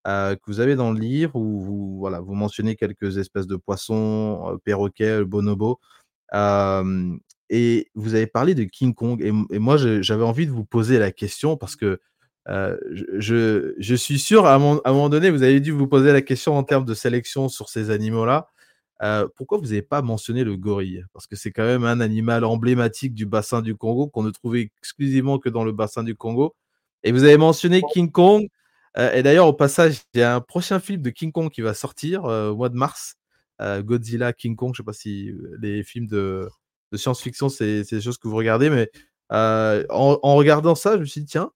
que vous avez dans le livre où vous, voilà, vous mentionnez quelques espèces de poissons, perroquets, bonobos. Et vous avez parlé de King Kong. Et, moi, j'avais envie de vous poser la question parce que je, je, suis sûr, à un, moment, donné, vous avez dû vous poser la question en termes de sélection sur ces animaux-là. Pourquoi vous n'avez pas mentionné le gorille? Parce que c'est quand même un animal emblématique du bassin du Congo qu'on ne trouvait exclusivement que dans le bassin du Congo. Et vous avez mentionné King Kong. Euh, et d'ailleurs, au passage, il y a un prochain film de King Kong qui va sortir euh, au mois de mars. Euh, Godzilla, King Kong, je ne sais pas si les films de, science-fiction, c'est des choses que vous regardez, mais en, regardant ça, je me suis dit, tiens,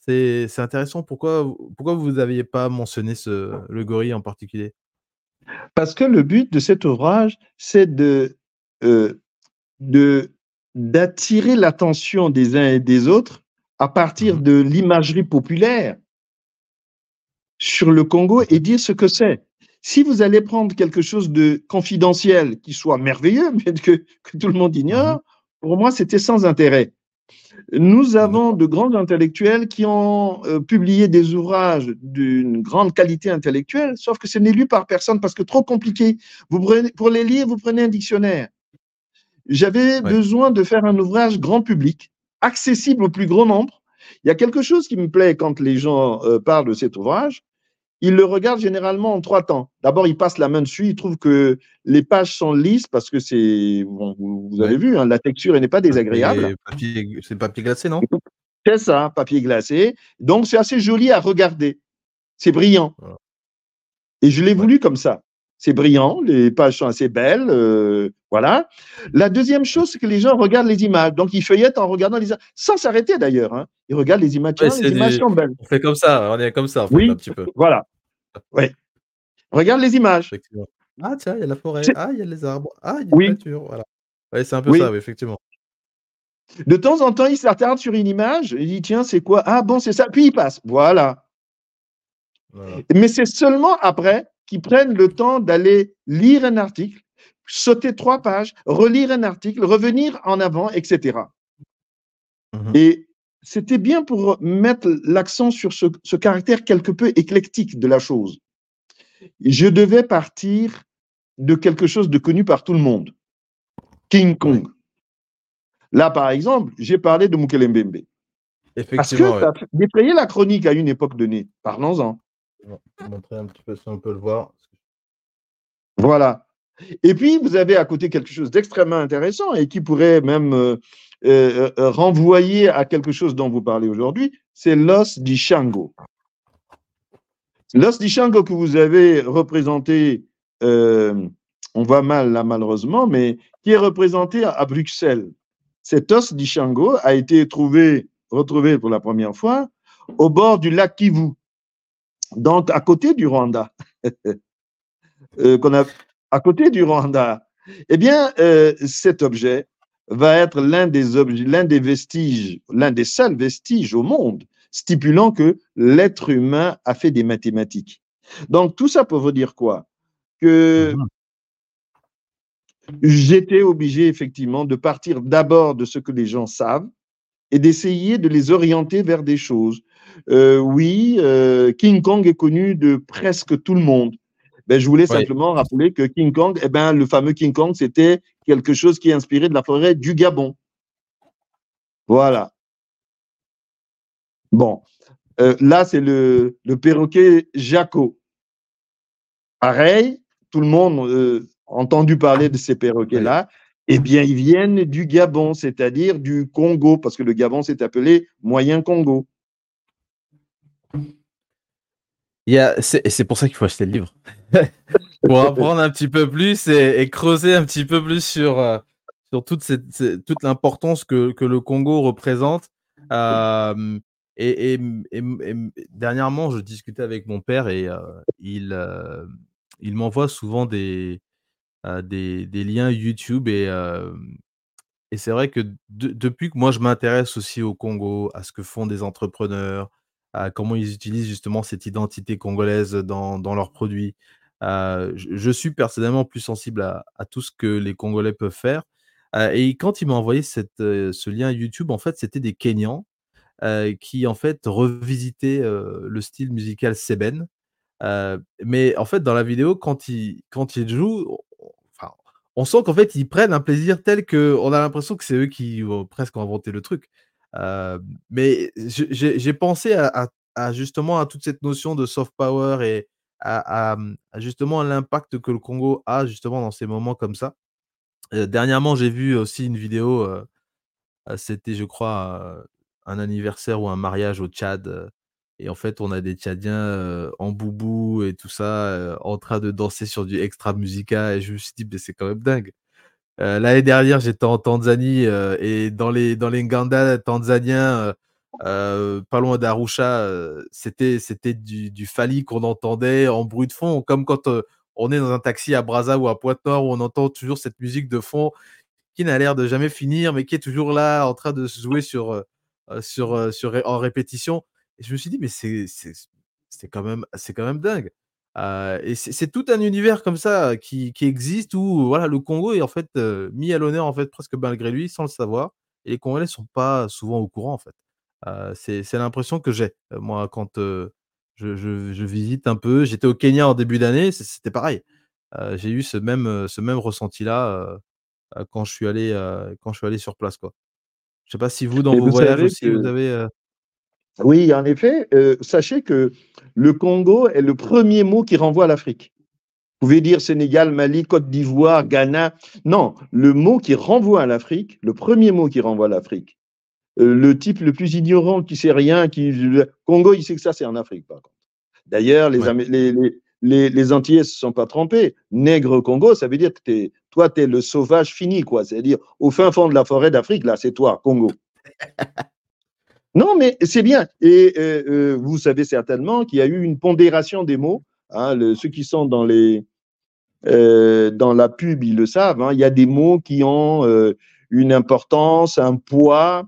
c'est intéressant. Pourquoi, pourquoi vous n'aviez pas mentionné ce, le gorille en particulier? Parce que le but de cet ouvrage, c'est de, de d'attirer l'attention des uns et des autres à partir mmh de l'imagerie populaire sur le Congo et dire ce que c'est. Si vous allez prendre quelque chose de confidentiel qui soit merveilleux, mais que, tout le monde ignore, mhm. pour moi, c'était sans intérêt. Nous avons de grands intellectuels qui ont euh, publié des ouvrages d'une grande qualité intellectuelle, sauf que ce n'est lu par personne parce que trop compliqué. Vous prenez, pour les lire, vous prenez un dictionnaire. J'avais besoin de faire un ouvrage grand public, accessible au plus grand nombre, il y a quelque chose qui me plaît quand les gens euh, parlent de cet ouvrage. Ils le regardent généralement en trois temps. D'abord, ils passent la main dessus, ils trouvent que les pages sont lisses parce que c'est, vous, avez vu, hein, la texture n'est pas désagréable. C'est papier glacé, non? C'est ça, papier glacé. Donc, c'est assez joli à regarder. C'est brillant. Et je l'ai voulu comme ça c'est brillant, les pages sont assez belles, euh, voilà. La deuxième chose, c'est que les gens regardent les images, donc ils feuillettent en regardant les images, sans s'arrêter d'ailleurs. Hein. Ils regardent les images, les images sont belles. On fait comme ça, on est comme ça, en oui, un petit peu. Voilà. Oui. Regarde les images. Ah tiens, il y a la forêt, ah il y a les arbres, ah il y a oui. la voilà. c'est un peu ça, oui, effectivement. De temps en temps, il s'attarde sur une image, il dit tiens, c'est quoi? Ah bon, c'est ça, puis il passe. Voilà. voilà. Mais c'est seulement après qui prennent le temps d'aller lire un article, sauter trois pages, relire un article, revenir en avant, etc. Mhm. Et c'était bien pour mettre l'accent sur ce, caractère quelque peu éclectique de la chose. Je devais partir de quelque chose de connu par tout le monde. King Kong. Là, par exemple, j'ai parlé de Mukele Mbembe. Effectivement. Parce que ça a défrayé la chronique à une époque donnée. Parlons-en. Vais montrer un petit peu si on peut le voir. Voilà. Et puis, vous avez à côté quelque chose d'extrêmement intéressant et qui pourrait même euh, euh, euh, renvoyer à quelque chose dont vous parlez aujourd'hui, c'est l'os di Shango. L'os di Shango que vous avez représenté, on voit mal là malheureusement, mais qui est représenté à, Bruxelles. Cet os di Shango a été trouvé, retrouvé pour la première fois au bord du lac Kivu, donc à côté du Rwanda. qu'on a à côté du Rwanda, eh bien, euh, cet objet va être l'un des, l'un des vestiges, l'un des seuls vestiges au monde stipulant que l'être humain a fait des mathématiques. Donc, tout ça pour vous dire quoi? Que mhm. j'étais obligé effectivement de partir d'abord de ce que les gens savent et d'essayer de les orienter vers des choses. Euh, oui, euh, King Kong est connu de presque tout le monde. Ben, je voulais simplement rappeler que King Kong, eh ben, le fameux King Kong, c'était quelque chose qui est inspiré de la forêt du Gabon. Voilà. Bon, euh, là, c'est le, le, perroquet Jaco. Pareil, tout le monde a entendu parler de ces perroquets-là. Eh bien, ils viennent du Gabon, c'est-à-dire du Congo, parce que le Gabon s'est appelé Moyen Congo. C'est pour ça qu'il faut acheter le livre. pour apprendre un petit peu plus et, creuser un petit peu plus sur, euh, sur toute, cette, toute l'importance que, que, le Congo représente. Euh, et, dernièrement, je discutais avec mon père et euh, il, il m'envoie souvent des, des, des, liens YouTube et, et c'est vrai que depuis que moi je m'intéresse aussi au Congo, à ce que font des entrepreneurs, comment ils utilisent justement cette identité congolaise dans, leurs produits. je, suis personnellement plus sensible à, tout ce que les Congolais peuvent faire. et quand il m'a envoyé cette, ce lien YouTube, en fait, c'était des Kenyans qui, en fait, revisitaient le style musical Seben. mais en fait, dans la vidéo, quand ils, jouent, on sent qu'en fait, ils prennent un plaisir tel qu'on a l'impression que c'est eux qui ont presque inventé le truc mais j'ai pensé à, justement à toute cette notion de soft power et à, mmh, justement l'impact que le Congo a justement dans ces moments comme ça. dernièrement, j'ai vu aussi une vidéo, c'était je crois un anniversaire ou un mariage au Tchad. et en fait, on a des Tchadiens en boubou et tout ça, en train de danser sur du extra musica. Et je me suis dit, c'est quand même dingue. Euh, l'année dernière, j'étais en Tanzanie euh, et dans les, dans les Nganda tanzaniens, euh, pas loin d'Arusha, c'était, c'était du, du Fali qu'on entendait en bruit de fond, comme quand on est dans un taxi à Brazza ou à Pointe-Nord où on entend toujours cette musique de fond qui n'a l'air de jamais finir, mais qui est toujours là en train de se jouer sur, sur, sur, en répétition. Et je me suis dit, mais c'est, c'est, quand, même, c'est quand même dingue et c'est tout un univers comme ça qui, qui, existe où voilà, le Congo est en fait mis à l'honneur en fait presque malgré lui sans le savoir. Et les Congolais ne sont pas souvent au courant en fait. c'est l'impression que j'ai moi quand je, je, je, visite un peu. J'étais au Kenya en début d'année, c'était pareil. J'ai eu ce même, ce même ressenti là quand je suis allé quand je suis allé sur place quoi. Je sais pas si vous dans vos voyages aussi vous avez oui, en effet, euh, sachez que le Congo est le premier mot qui renvoie à l'Afrique. Vous pouvez dire Sénégal, Mali, Côte d'Ivoire, Ghana. Non, le mot qui renvoie à l'Afrique, le premier mot qui renvoie à l'Afrique, euh, le type le plus ignorant qui sait rien, qui Congo, il sait que ça c'est en Afrique par contre. D'ailleurs, les, les, les, les, Antillais ne se sont pas trompés. Nègre Congo, ça veut dire que es, toi, tu es le sauvage fini, quoi. C'est-à-dire, au fin fond de la forêt d'Afrique, là, c'est toi, Congo. Non, mais c'est bien. Et euh, euh, vous savez certainement qu'il y a eu une pondération des mots. Hein, ceux qui sont dans, les, euh, dans la pub, ils le savent. Hein. il y a des mots qui ont une importance, un poids.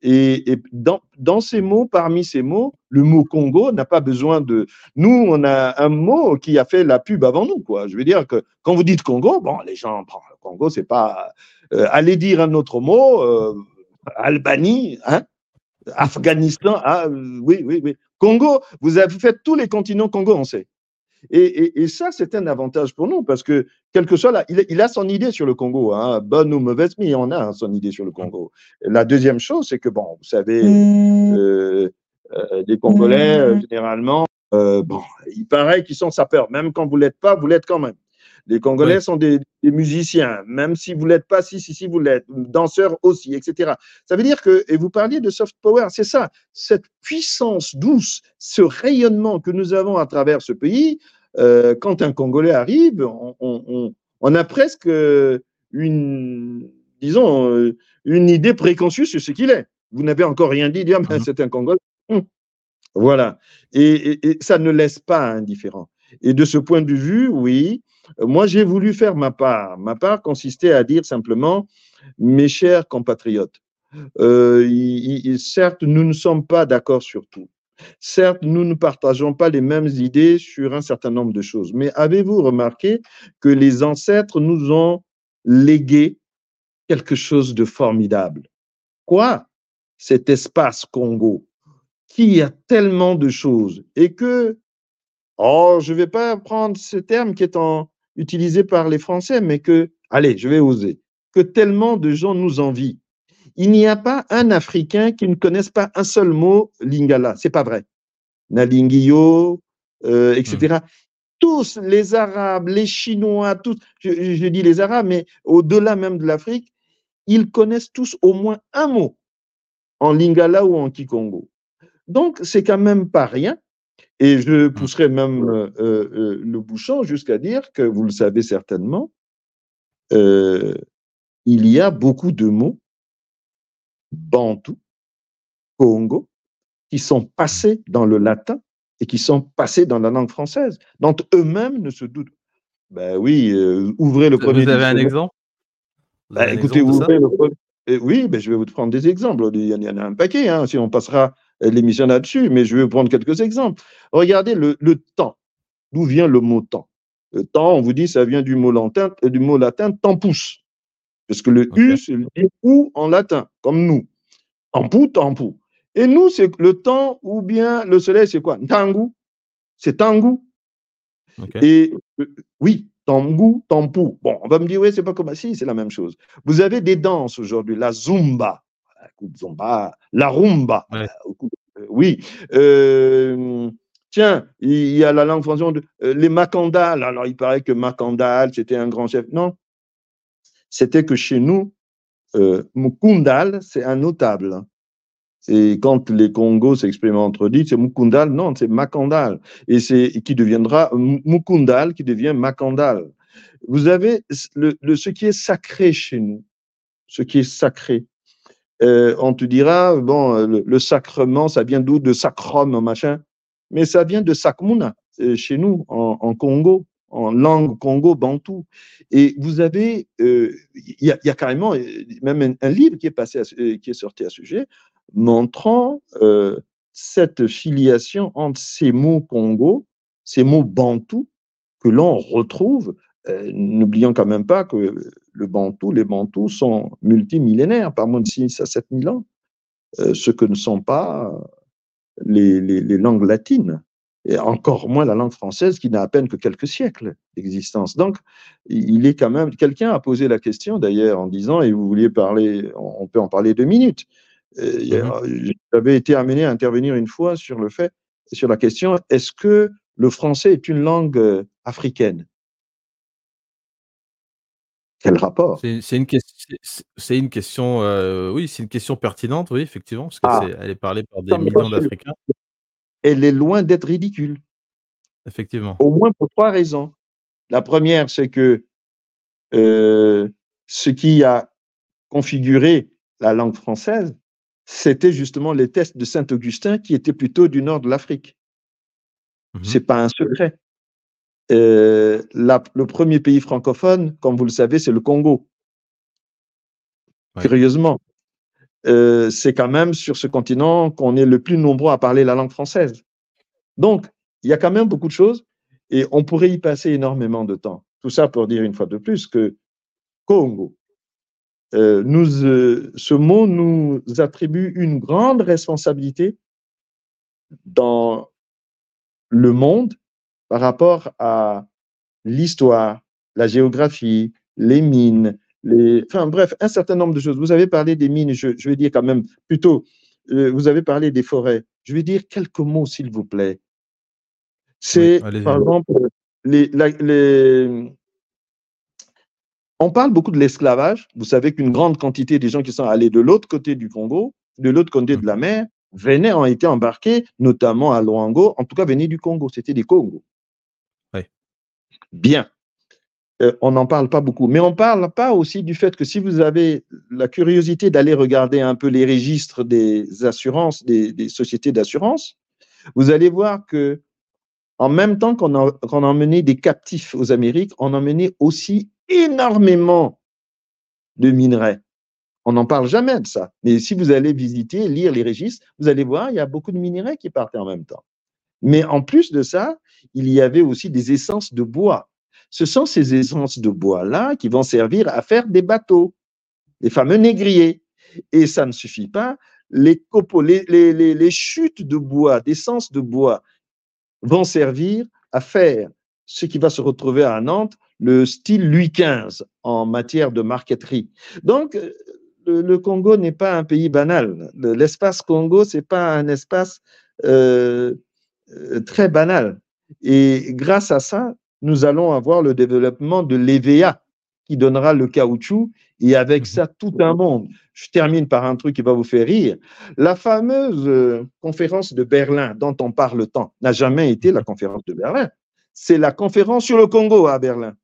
Et, dans, ces mots, parmi ces mots, le mot Congo n'a pas besoin de. Nous, on a un mot qui a fait la pub avant nous. Quoi. Je veux dire que quand vous dites Congo, bon, les gens, bon, Congo, c'est pas. allez dire un autre mot, Albanie, hein Afghanistan, ah, oui, oui, oui. Congo, vous avez fait tous les continents Congo, on sait. Et, ça, c'est un avantage pour nous parce que, quel que soit là, il, a son idée sur le Congo, hein, bonne ou mauvaise, mais on a son idée sur le Congo. La deuxième chose, c'est que, bon, vous savez, euh, euh, les Congolais, euh, généralement, bon, il paraît qu'ils sont sapeurs. Même quand vous ne l'êtes pas, vous l'êtes quand même. Les Congolais sont des, musiciens, même si vous ne l'êtes pas, si, si, si, vous l'êtes, danseurs aussi, etc. Ça veut dire que, et vous parliez de soft power, c'est ça, cette puissance douce, ce rayonnement que nous avons à travers ce pays, euh, quand un Congolais arrive, on, a presque une, disons, euh, une idée préconçue sur ce qu'il est. Vous n'avez encore rien dit, dire, ah, mhm. c'est un Congolais. Hum. Voilà. et, ça ne laisse pas indifférent. Et de ce point de vue, oui, moi, j'ai voulu faire ma part. Ma part consistait à dire simplement, mes chers compatriotes, euh, certes, nous ne sommes pas d'accord sur tout. Certes, nous ne partageons pas les mêmes idées sur un certain nombre de choses. Mais avez-vous remarqué que les ancêtres nous ont légué quelque chose de formidable? Quoi? Cet espace Congo, qui a tellement de choses et que, oh, je ne vais pas prendre ce terme qui est en, utilisé par les Français, mais que, allez, je vais oser, que tellement de gens nous envient. Il n'y a pas un Africain qui ne connaisse pas un seul mot lingala. C'est pas vrai. Nalingio, euh, etc. Hmm. Tous les Arabes, les Chinois, tous, je, je dis les Arabes, mais au-delà même de l'Afrique, ils connaissent tous au moins un mot en lingala ou en kikongo. Donc, c'est quand même pas rien. Et je mmh. pousserai même euh, euh, le bouchon jusqu'à dire que, vous le savez certainement, euh, il y a beaucoup de mots bantou, congo, qui sont passés dans le latin et qui sont passés dans la langue française, dont eux-mêmes ne se doutent. Ben oui, ouvrez le premier. Vous avez un exemple ben, Écoutez, ouvrez le premier. Oui, ben, je vais vous prendre des exemples. Il y en a un paquet. Hein, si on passera l'émission là-dessus, mais je vais prendre quelques exemples. Regardez le, temps. D'où vient le mot temps? Le temps, on vous dit, ça vient du mot latin, euh, du mot latin tempus. Parce que le U, c'est le ou en latin, comme nous. Tampou, tampou. Et nous, c'est le temps ou bien le soleil, c'est quoi? Tangu. C'est tangu. Et euh, oui, tangu, tampou. Bon, on va me dire, oui, c'est pas comme si, c'est la même chose. Vous avez des danses aujourd'hui, la zumba la rumba. Euh, oui. Euh, tiens, il y a la langue française, euh, les macandales. Alors, il paraît que Macandal, c'était un grand chef. Non, c'était que chez nous, Mukundal, c'est un notable. Et quand les Congos s'expriment entre eux, c'est Mukundal, non, c'est Macandal. Et c'est qui deviendra Mukundal, qui devient Macandal. Vous avez le, ce qui est sacré chez nous, ce qui est sacré. Euh, on te dira, bon, le, sacrement, ça vient d'où? De sacrum, machin. Mais ça vient de Sakmuna, euh, chez nous, en, Congo, en langue congo-bantou. Et vous avez, euh, il y, a carrément même un, livre qui est, passé qui est sorti à ce sujet, montrant cette filiation entre ces mots congo, ces mots bantou, que l'on retrouve euh, n'oublions quand même pas que le Bantou, les Bantous sont multimillénaires, par moins de 6 à 7 000 ans, euh, ce que ne sont pas les, langues latines, et encore moins la langue française qui n'a à peine que quelques siècles d'existence. Donc, il est quand même. Quelqu'un a posé la question d'ailleurs en disant, et vous vouliez parler, on peut en parler deux minutes. Euh, mm-hmm. J'avais été amené à intervenir une fois sur le fait, sur la question est-ce que le français est une langue africaine? Quel rapport? C'est une, question, euh, oui, c'est une question pertinente, oui, effectivement, parce qu'elle ah. est, est, parlée par des millions d'Africains. Elle est loin d'être ridicule. Effectivement. Au moins pour trois raisons. La première, c'est que euh, ce qui a configuré la langue française, c'était justement les tests de Saint-Augustin qui étaient plutôt du nord de l'Afrique. Ce mmh C'est pas un secret. Euh, le premier pays francophone, comme vous le savez, c'est le Congo. Curieusement, euh, c'est quand même sur ce continent qu'on est le plus nombreux à parler la langue française. Donc, il y a quand même beaucoup de choses et on pourrait y passer énormément de temps. Tout ça pour dire une fois de plus que Congo, euh, nous, ce mot nous attribue une grande responsabilité dans le monde par rapport à l'histoire, la géographie, les mines, les... enfin bref, un certain nombre de choses. Vous avez parlé des mines, je, je vais dire quand même plutôt, euh, vous avez parlé des forêts. Je vais dire quelques mots, s'il vous plaît. C'est, par exemple, les, les, on parle beaucoup de l'esclavage. Vous savez qu'une grande quantité des gens qui sont allés de l'autre côté du Congo, de l'autre côté de la mer, venaient, ont été embarqués, notamment à Luango, en tout cas venaient du Congo. C'était des Congos. Bien. Euh, on n'en parle pas beaucoup. Mais on ne parle pas aussi du fait que si vous avez la curiosité d'aller regarder un peu les registres des assurances, des, sociétés d'assurance, vous allez voir que en même temps qu'on a, emmené des captifs aux Amériques, on emmenait aussi énormément de minerais. On n'en parle jamais de ça. Mais si vous allez visiter, lire les registres, vous allez voir, il y a beaucoup de minerais qui partaient en même temps. Mais en plus de ça, il y avait aussi des essences de bois. Ce sont ces essences de bois-là qui vont servir à faire des bateaux, les fameux négriers. Et ça ne suffit pas. Les, chutes de bois, d'essence de bois, vont servir à faire ce qui va se retrouver à Nantes, le style Louis XV en matière de marqueterie. Donc, le, Congo n'est pas un pays banal. L'espace Congo, c'est pas un espace euh, euh, très banal. Et grâce à ça, nous allons avoir le développement de l'EVA qui donnera le caoutchouc et avec mhm. ça tout un monde. Je termine par un truc qui va vous faire rire. La fameuse euh, conférence de Berlin dont on parle tant n'a jamais été la conférence de Berlin. C'est la conférence sur le Congo à Berlin.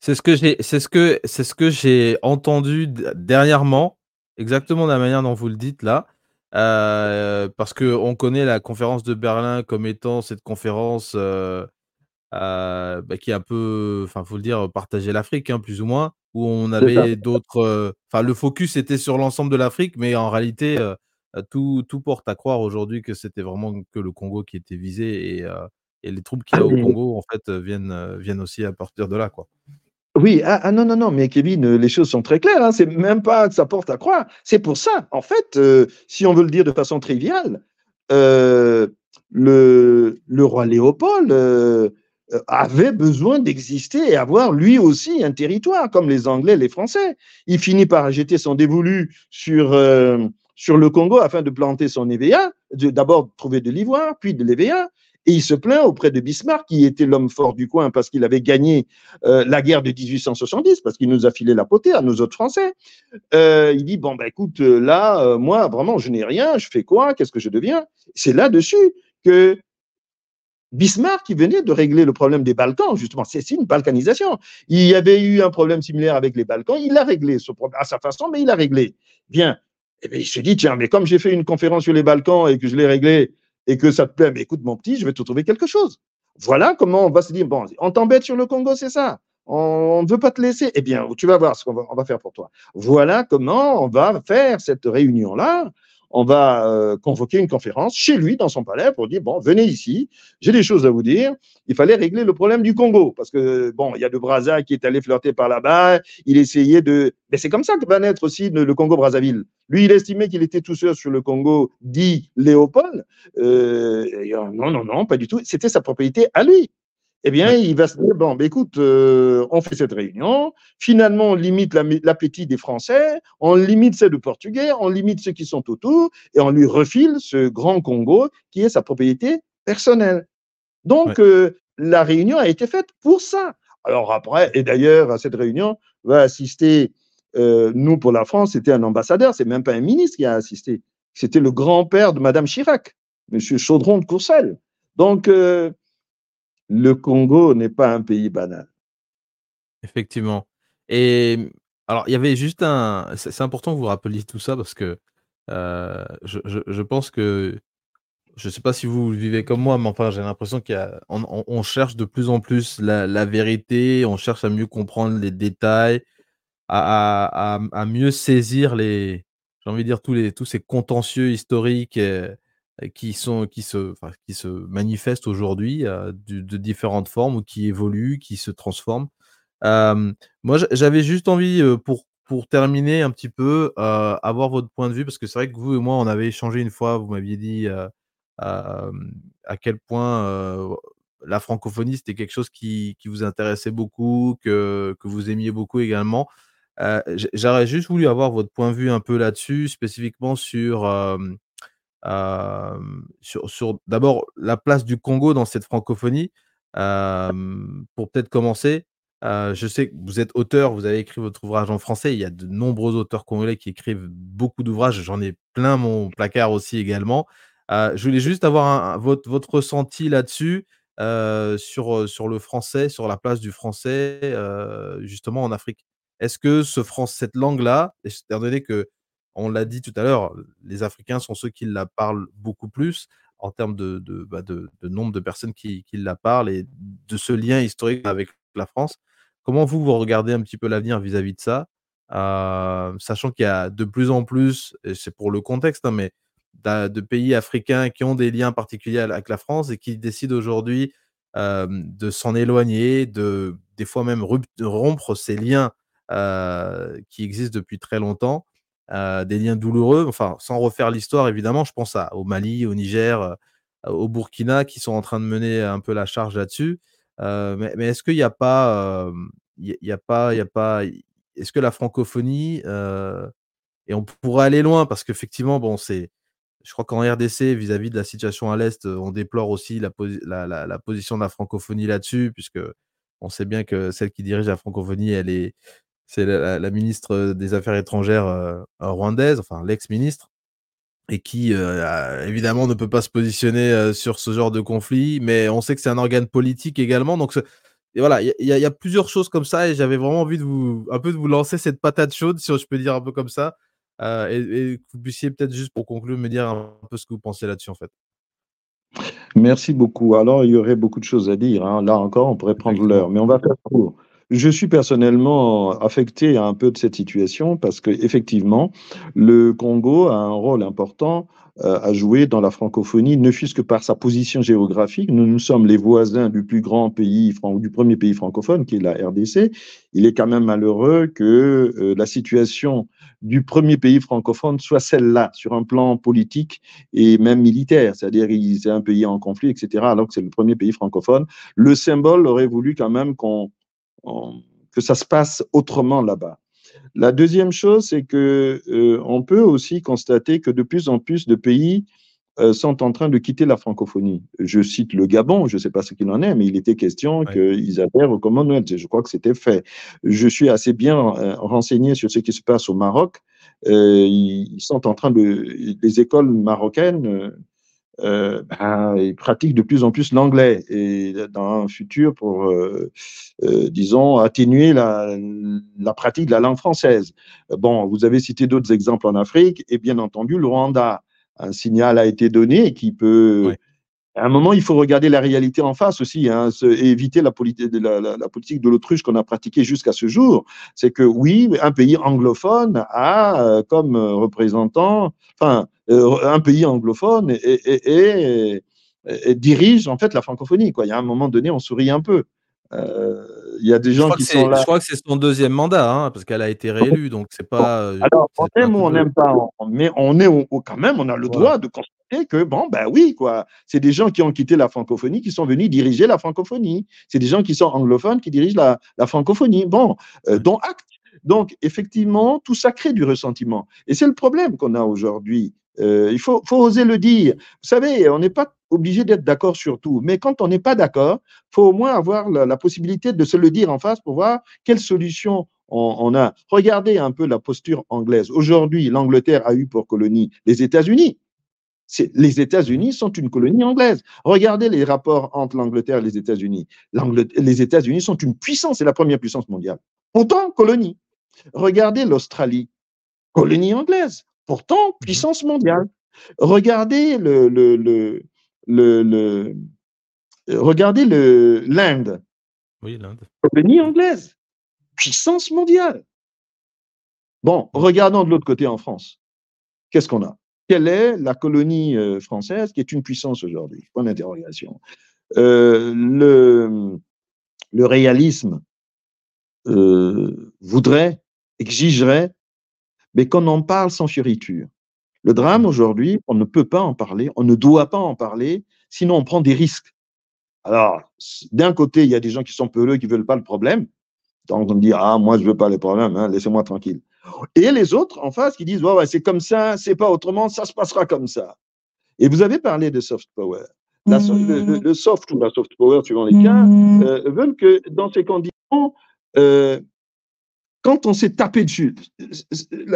C'est ce que j'ai, c'est ce que, c'est ce que j'ai entendu dernièrement, exactement de la manière dont vous le dites là, euh, parce que on connaît la conférence de Berlin comme étant cette conférence euh, euh, bah, qui a un peu, enfin, faut le dire, partagé l'Afrique, hein, plus ou moins, où on avait d'autres, enfin, le focus était sur l'ensemble de l'Afrique, mais en réalité, tout, tout porte à croire aujourd'hui que c'était vraiment que le Congo qui était visé et, et les troupes qu'il y a au Congo, en fait, viennent, viennent aussi à partir de là, quoi. Oui, ah, ah, non, non, non, mais Kevin, euh, les choses sont très claires. Hein, c'est même pas que ça porte à croire. C'est pour ça, en fait, euh, si on veut le dire de façon triviale, euh, le, roi Léopold avait besoin d'exister et avoir lui aussi un territoire, comme les Anglais, les Français. Il finit par jeter son dévolu sur, sur le Congo afin de planter son EVA, d'abord trouver de l'ivoire, puis de l'EVA, et il se plaint auprès de Bismarck, qui était l'homme fort du coin parce qu'il avait gagné euh, la guerre de 1870, parce qu'il nous a filé la potée à nous autres Français. Euh, il dit, bon, ben écoute, euh, là, moi, vraiment, je n'ai rien, je fais quoi, qu'est-ce que je deviens? C'est là-dessus que Bismarck, qui venait de régler le problème des Balkans, justement, c'est une balkanisation. Il y avait eu un problème similaire avec les Balkans, il l'a réglé ce problème, à sa façon, mais il l'a réglé. Bien. Et eh bien, il se dit, tiens, mais comme j'ai fait une conférence sur les Balkans et que je l'ai réglé, et que ça te plaît, mais écoute mon petit, je vais te trouver quelque chose. Voilà comment on va se dire, bon, on t'embête sur le Congo, c'est ça on ne veut pas te laisser. Eh bien, tu vas voir ce qu'on va, va, faire pour toi. Voilà comment on va faire cette réunion-là on va euh, convoquer une conférence chez lui, dans son palais, pour dire, bon, venez ici, j'ai des choses à vous dire. Il fallait régler le problème du Congo, parce que, bon, il y a de Brazza qui est allé flirter par là-bas, il essayait de... Mais c'est comme ça que va naître aussi le, Congo-Brazzaville. Lui, il estimait qu'il était tout seul sur le Congo, dit Léopold. Euh, non, non, non, pas du tout. C'était sa propriété à lui eh bien, il va se dire, bon, ben, écoute, euh, on fait cette réunion, finalement, on limite l'appétit des Français, on limite celle du Portugais, on limite ceux qui sont autour, et on lui refile ce grand Congo qui est sa propriété personnelle. Donc, euh, la réunion a été faite pour ça. Alors après, et d'ailleurs, à cette réunion, va assister, euh, nous, pour la France, c'était un ambassadeur, c'est même pas un ministre qui a assisté, c'était le grand-père de Madame Chirac, Monsieur Chaudron de Courcelles. Donc, le Congo n'est pas un pays banal. Effectivement. Et alors, il y avait juste un. C'est important que vous rappeliez tout ça parce que euh, je, pense que. Je ne sais pas si vous vivez comme moi, mais enfin, j'ai l'impression qu'on on, cherche de plus en plus la, vérité, on cherche à mieux comprendre les détails, à, mieux saisir les. J'ai envie de dire tous, les, tous ces contentieux historiques. Qui, sont, qui, se, qui se manifestent aujourd'hui euh, de, différentes formes ou qui évoluent, qui se transforment. moi, j'avais juste envie, pour, pour terminer un petit peu, euh, avoir votre point de vue, parce que c'est vrai que vous et moi, on avait échangé une fois, vous m'aviez dit à quel point la francophonie, c'était quelque chose qui, qui, vous intéressait beaucoup, que, que vous aimiez beaucoup également. Euh, j'aurais juste voulu avoir votre point de vue un peu là-dessus, spécifiquement sur, sur, d'abord la place du Congo dans cette francophonie. pour peut-être commencer, je sais que vous êtes auteur, vous avez écrit votre ouvrage en français. Il y a de nombreux auteurs congolais qui écrivent beaucoup d'ouvrages. J'en ai plein mon placard aussi également. je voulais juste avoir votre, ressenti là-dessus. sur, sur le français, sur la place du français, justement en Afrique. Est-ce que ce France, cette langue-là, étant donné que, on l'a dit tout à l'heure, les Africains sont ceux qui la parlent beaucoup plus en termes de, bah, nombre de personnes qui, la parlent et de ce lien historique avec la France. Comment vous, vous regardez un petit peu l'avenir vis-à-vis de ça, sachant qu'il y a de plus en plus, et c'est pour le contexte, hein, mais de pays africains qui ont des liens particuliers avec la France et qui décident aujourd'hui de s'en éloigner, de des fois même rompre ces liens euh, qui existent depuis très longtemps, euh, des liens douloureux, enfin, sans refaire l'histoire, évidemment, je pense à, au Mali, au Niger, euh, au Burkina, qui sont en train de mener un peu la charge là-dessus. mais, mais est-ce qu'il n'y a pas, a pas, a pas, est-ce que la francophonie, et on pourrait aller loin, parce qu'effectivement, bon, c'est, je crois qu'en RDC, vis-à-vis de la situation à l'Est, on déplore aussi la, la, la, position de la francophonie là-dessus, puisque on sait bien que celle qui dirige la francophonie, elle est, c'est la, ministre des Affaires étrangères euh, rwandaise, enfin l'ex-ministre, et qui euh, évidemment ne peut pas se positionner euh, sur ce genre de conflit, mais on sait que c'est un organe politique également. Donc et voilà, il y, a plusieurs choses comme ça, et j'avais vraiment envie de vous un peu de vous lancer cette patate chaude, si je peux dire un peu comme ça, et, que vous puissiez peut-être juste pour conclure me dire un peu ce que vous pensez là-dessus en fait. Merci beaucoup. Alors, il y aurait beaucoup de choses à dire. Hein. Là encore, on pourrait prendre l'heure, mais on va faire court. Je suis personnellement affecté à un peu de cette situation parce que effectivement, le Congo a un rôle important euh, à jouer dans la francophonie, ne fût-ce que par sa position géographique. Nous, nous sommes les voisins du plus grand pays, du premier pays francophone, qui est la RDC. Il est quand même malheureux que euh, la situation du premier pays francophone soit celle-là, sur un plan politique et même militaire. C'est-à-dire, c'est un pays en conflit, etc., alors que c'est le premier pays francophone. Le symbole aurait voulu quand même qu'on que ça se passe autrement là-bas. La deuxième chose, c'est que euh, on peut aussi constater que de plus en plus de pays euh, sont en train de quitter la francophonie. Je cite le Gabon, je ne sais pas ce qu'il en est, mais il était question qu'ils adhèrent au Commonwealth. Je crois que c'était fait. Je suis assez bien euh, renseigné sur ce qui se passe au Maroc. ils sont en train de, les écoles marocaines euh, ben, ils pratiquent de plus en plus l'anglais et dans un futur pour, euh, euh, disons, atténuer la, la, pratique de la langue française. Bon, vous avez cité d'autres exemples en Afrique et bien entendu le Rwanda. Un signal a été donné qui peut à un moment, il faut regarder la réalité en face aussi, hein, éviter la, politique de l'autruche qu'on a pratiquée jusqu'à ce jour. C'est que oui, un pays anglophone a euh, comme représentant, enfin, un pays anglophone et, dirige en fait la francophonie. Quoi. Il y a un moment donné, on sourit un peu. Euh, il y a des gens qui sont là. Je crois que c'est son deuxième mandat, hein, parce qu'elle a été réélue, donc c'est pas. Alors, on aime ou on n'aime pas, mais on est quand même, on a le droit de constater que bon, ben oui, quoi. C'est des gens qui ont quitté la francophonie, qui sont venus diriger la francophonie. C'est des gens qui sont anglophones, qui dirigent la, la francophonie. Bon, euh, dont acte. Donc, effectivement, tout ça crée du ressentiment. Et c'est le problème qu'on a aujourd'hui. Euh, il faut, faut, oser le dire. Vous savez, on n'est pas obligé d'être d'accord sur tout, mais quand on n'est pas d'accord, faut au moins avoir la, possibilité de se le dire en face pour voir quelle solution on, a. Regardez un peu la posture anglaise. Aujourd'hui, l'Angleterre a eu pour colonie les États-Unis. Les États-Unis sont une colonie anglaise. Regardez les rapports entre l'Angleterre et les États-Unis. Les États-Unis sont une puissance, c'est la première puissance mondiale. Pourtant, colonie. Regardez l'Australie, colonie anglaise. Pourtant, mhm. puissance mondiale. Regardez le, le, le, le, regardez le l'Inde. Oui, l'Inde. Colonie anglaise, puissance mondiale. Bon, regardons de l'autre côté en France. Qu'est-ce qu'on a? Quelle est la colonie euh, française qui est une puissance aujourd'hui? Point d'interrogation. Euh, le, le réalisme euh, voudrait, exigerait mais qu'on en parle sans fioriture. Le drame aujourd'hui, on ne peut pas en parler, on ne doit pas en parler, sinon on prend des risques. Alors, d'un côté, il y a des gens qui sont peureux, qui ne veulent pas le problème. Donc, on dit, ah, moi, je ne veux pas les problèmes, hein, laissez-moi tranquille. Et les autres en face qui disent, ouais, c'est comme ça, c'est pas autrement, ça se passera comme ça. Et vous avez parlé de soft power. le, soft ou la soft power, suivant les cas, euh, veulent que dans ces conditions, euh, quand on s'est tapé dessus,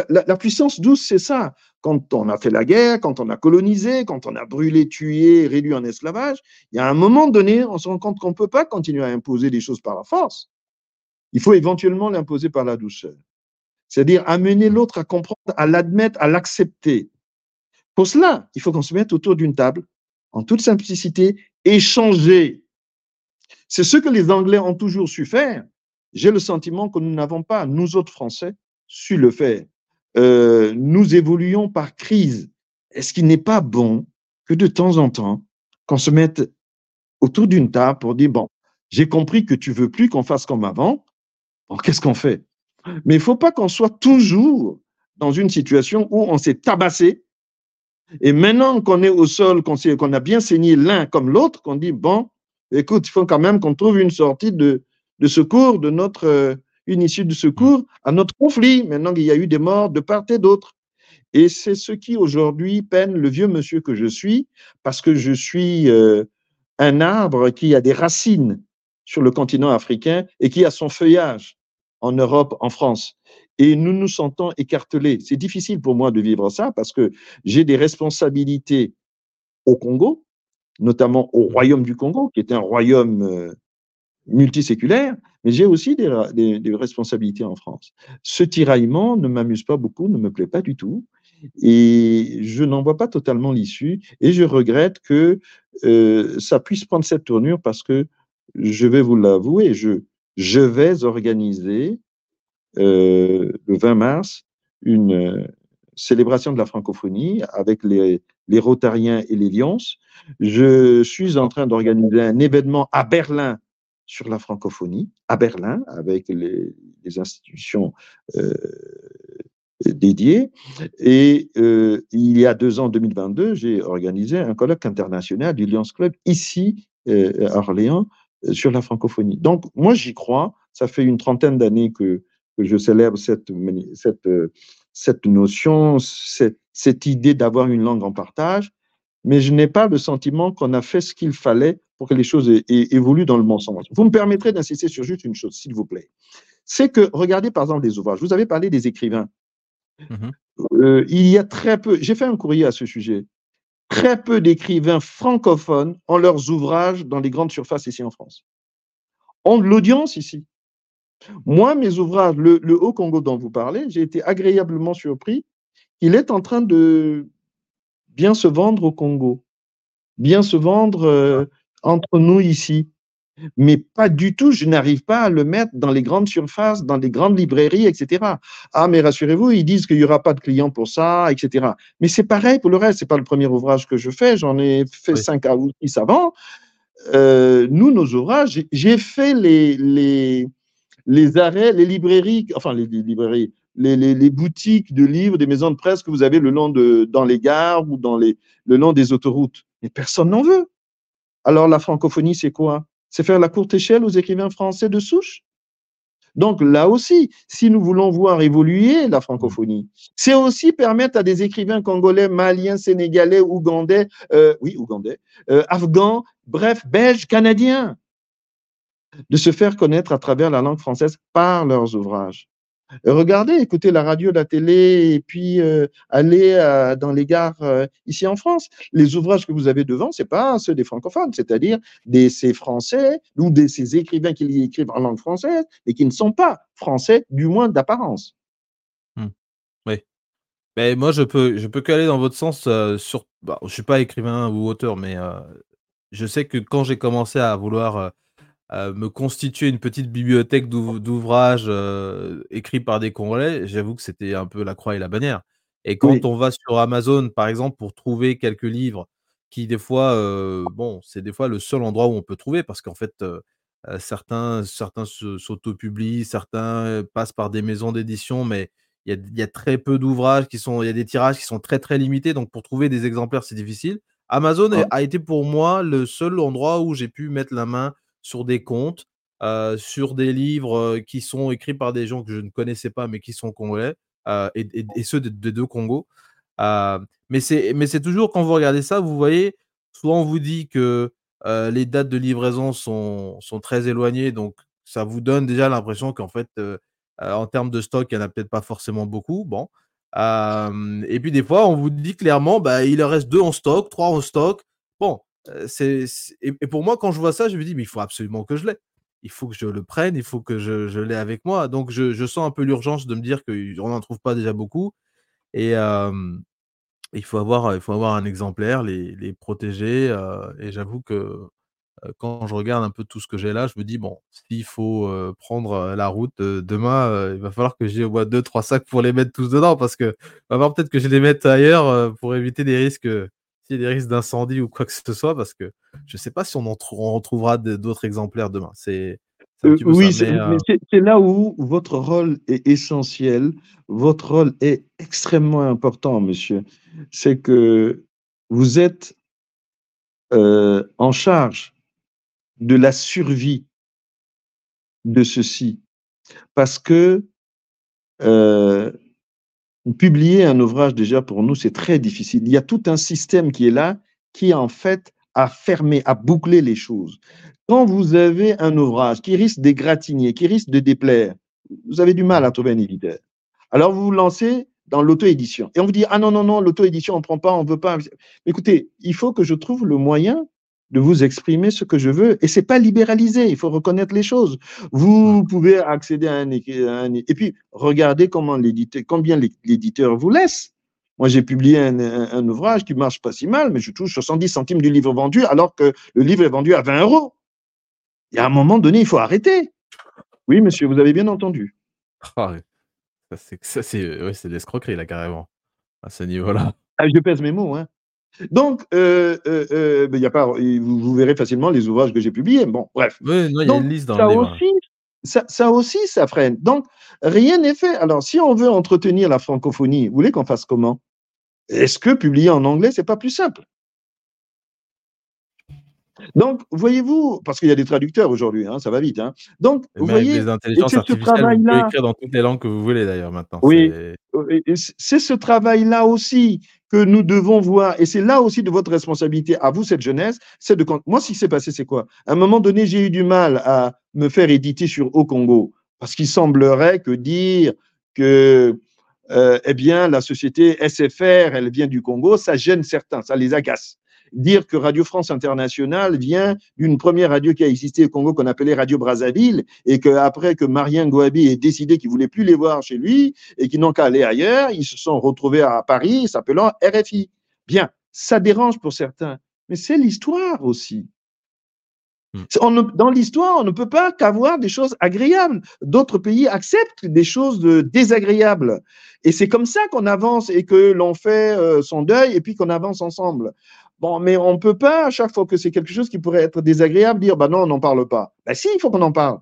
la, puissance douce, c'est ça. Quand on a fait la guerre, quand on a colonisé, quand on a brûlé, tué, réduit en esclavage, il y a un moment donné, on se rend compte qu'on ne peut pas continuer à imposer des choses par la force. Il faut éventuellement l'imposer par la douceur. C'est-à-dire amener l'autre à comprendre, à l'admettre, à l'accepter. Pour cela, il faut qu'on se mette autour d'une table, en toute simplicité, échanger. C'est ce que les Anglais ont toujours su faire j'ai le sentiment que nous n'avons pas, nous autres Français, su le faire. Euh, nous évoluons par crise. Est-ce qu'il n'est pas bon que de temps en temps, qu'on se mette autour d'une table pour dire, bon, j'ai compris que tu veux plus qu'on fasse comme avant, bon, qu'est-ce qu'on fait? Mais il ne faut pas qu'on soit toujours dans une situation où on s'est tabassé, et maintenant qu'on est au sol, qu'on a bien saigné l'un comme l'autre, qu'on dit, bon, écoute, il faut quand même qu'on trouve une sortie de, de secours, de notre, euh, une issue de secours à notre conflit, maintenant qu'il y a eu des morts de part et d'autre. Et c'est ce qui aujourd'hui peine le vieux monsieur que je suis, parce que je suis euh, un arbre qui a des racines sur le continent africain et qui a son feuillage en Europe, en France. Et nous nous sentons écartelés. C'est difficile pour moi de vivre ça parce que j'ai des responsabilités au Congo, notamment au Royaume du Congo, qui est un royaume euh, multiséculaire, mais j'ai aussi des, responsabilités en France. Ce tiraillement ne m'amuse pas beaucoup, ne me plaît pas du tout, et je n'en vois pas totalement l'issue, et je regrette que euh, ça puisse prendre cette tournure parce que, je vais vous l'avouer, je, vais organiser euh, le 20 mars une euh, célébration de la francophonie avec les, les Rotariens et les Lions. Je suis en train d'organiser un événement à Berlin sur la francophonie à Berlin avec les, institutions euh, dédiées. Et euh, il y a deux ans, 2022, j'ai organisé un colloque international du Lions Club ici euh, à Orléans sur la francophonie. Donc, moi, j'y crois. Ça fait une trentaine d'années que, je célèbre cette, notion, cette idée d'avoir une langue en partage, mais je n'ai pas le sentiment qu'on a fait ce qu'il fallait pour que les choses évoluent dans le bon sens. Vous me permettrez d'insister sur juste une chose, s'il vous plaît. C'est que, regardez par exemple les ouvrages. Vous avez parlé des écrivains. Mm-hmm. Euh, il y a très peu, j'ai fait un courrier à ce sujet, très peu d'écrivains francophones ont leurs ouvrages dans les grandes surfaces ici en France. Ont de l'audience ici. Moi, mes ouvrages, le, le Haut-Congo dont vous parlez, j'ai été agréablement surpris. Il est en train de bien se vendre au Congo, bien se vendre euh, entre nous ici. Mais pas du tout, je n'arrive pas à le mettre dans les grandes surfaces, dans les grandes librairies, etc. Ah, mais rassurez-vous, ils disent qu'il n'y aura pas de clients pour ça, etc. Mais c'est pareil pour le reste, c'est pas le premier ouvrage que je fais, j'en ai fait cinq à six avant. Euh, nous, nos ouvrages, j'ai fait les, les, les arrêts, les librairies, enfin les, librairies, les, boutiques de livres, des maisons de presse que vous avez le long de, dans les gares ou dans le long des autoroutes. Mais personne n'en veut. Alors la francophonie, c'est quoi? C'est faire la courte échelle aux écrivains français de souche? Donc là aussi, si nous voulons voir évoluer la francophonie, c'est aussi permettre à des écrivains congolais, maliens, sénégalais, ougandais, euh, oui, ougandais, euh, afghans, bref, belges, canadiens, de se faire connaître à travers la langue française par leurs ouvrages. Regardez, écoutez la radio, la télé, et puis euh, allez euh, dans les gares euh, ici en France. Les ouvrages que vous avez devant, c'est pas ceux des francophones, c'est-à-dire des ces Français ou des ces écrivains qui écrivent en langue française et qui ne sont pas français, du moins d'apparence. Mmh. Oui. Mais moi, je peux, je peux qu'aller dans votre sens sur. Bah, je suis pas écrivain ou auteur, mais je sais que quand j'ai commencé à vouloir me constituer une petite bibliothèque d'ouvrages écrits par des Congolais, j'avoue que c'était un peu la croix et la bannière. Et quand on va sur Amazon, par exemple, pour trouver quelques livres qui, des fois, bon, c'est des fois le seul endroit où on peut trouver parce qu'en fait, certains, certains s'autopublient, certains passent par des maisons d'édition, mais il y a, y a, très peu d'ouvrages qui sont, il y a des tirages qui sont très très limités, donc pour trouver des exemplaires, c'est difficile. Amazon a été pour moi le seul endroit où j'ai pu mettre la main sur des comptes, sur des livres qui sont écrits par des gens que je ne connaissais pas, mais qui sont congolais, et, ceux des deux Congos. mais c'est toujours quand vous regardez ça, vous voyez, soit on vous dit que les dates de livraison sont, sont très éloignées, donc ça vous donne déjà l'impression qu'en fait, en termes de stock, il n'y en a peut-être pas forcément beaucoup. Bon. et puis des fois, on vous dit clairement, bah, il en reste deux en stock, trois en stock. Bon, et, pour moi, quand je vois ça, je me dis, mais il faut absolument que je l'ai. Il faut que je le prenne, il faut que je, l'ai avec moi. Donc, je, sens un peu l'urgence de me dire qu'on n'en trouve pas déjà beaucoup. Et il, faut avoir, il faut avoir un exemplaire, les, protéger. et j'avoue que quand je regarde un peu tout ce que j'ai là, je me dis, bon, s'il faut prendre la route demain, il va falloir que j'ai au moins deux, trois sacs pour les mettre tous dedans, parce que va peut-être que je les mette ailleurs pour éviter des risques, s'il y a des risques d'incendie ou quoi que ce soit, parce que je ne sais pas si on en retrouvera d'autres exemplaires demain. C'est oui, c'est là où votre rôle est essentiel, votre rôle est extrêmement important, monsieur. C'est que vous êtes en charge de la survie de ceci. Parce que euh, publier un ouvrage, déjà pour nous, c'est très difficile. Il y a tout un système qui est là, qui en fait a fermé, a bouclé les choses. Quand vous avez un ouvrage qui risque d'égratigner, qui risque de déplaire, vous avez du mal à trouver un éditeur. Alors vous vous lancez dans l'auto-édition. Et on vous dit, ah non, non, non, l'auto-édition, on ne prend pas, on ne veut pas. Écoutez, il faut que je trouve le moyen de vous exprimer ce que je veux. Et c'est pas libéralisé, il faut reconnaître les choses. Vous pouvez accéder à un, et puis regardez comment l'éditeur, combien l'éditeur vous laisse. Moi, j'ai publié un, ouvrage qui marche pas si mal, mais je touche 70 centimes du livre vendu, alors que le livre est vendu à 20 euros. Il y a un moment donné, il faut arrêter. Oui, monsieur, vous avez bien entendu. Ah ça, c'est ouais, l'escroquerie, là, carrément, à ce niveau-là. Ah, je pèse mes mots, hein. Donc, euh, euh, euh y a pas, vous, verrez facilement les ouvrages que j'ai publiés. Bon, bref. Oui, non, il y a une liste dans ça le aussi, ça, ça, aussi, ça freine. Donc, rien n'est fait. Alors, si on veut entretenir la francophonie, vous voulez qu'on fasse comment? Est-ce que publier en anglais, c'est pas plus simple? Donc, voyez-vous, parce qu'il y a des traducteurs aujourd'hui, hein, ça va vite. Hein. Donc, vous voyez, les intelligences artificielles, vous pouvez écrire dans toutes les langues que vous voulez d'ailleurs maintenant. Oui, c'est ce travail-là aussi nous devons voir, et c'est là aussi de votre responsabilité à vous, cette jeunesse, c'est de moi, ce qui s'est passé, c'est quoi? À un moment donné, j'ai eu du mal à me faire éditer sur Au Congo, parce qu'il semblerait que dire que euh, eh bien, la société SFR, elle vient du Congo, ça gêne certains, ça les agace dire que Radio France Internationale vient d'une première radio qui a existé au Congo qu'on appelait Radio Brazzaville et qu'après que Marien Gouabi ait décidé qu'il voulait plus les voir chez lui et qu'ils n'ont qu'à aller ailleurs, ils se sont retrouvés à Paris s'appelant RFI. Bien, ça dérange pour certains, mais c'est l'histoire aussi. Hmm. dans l'histoire, on ne peut pas qu'avoir des choses agréables. D'autres pays acceptent des choses désagréables. Et c'est comme ça qu'on avance et que l'on fait euh, son deuil et puis qu'on avance ensemble. Bon, mais on ne peut pas, à chaque fois que c'est quelque chose qui pourrait être désagréable, dire bah non, on n'en parle pas. Ben si, il faut qu'on en parle.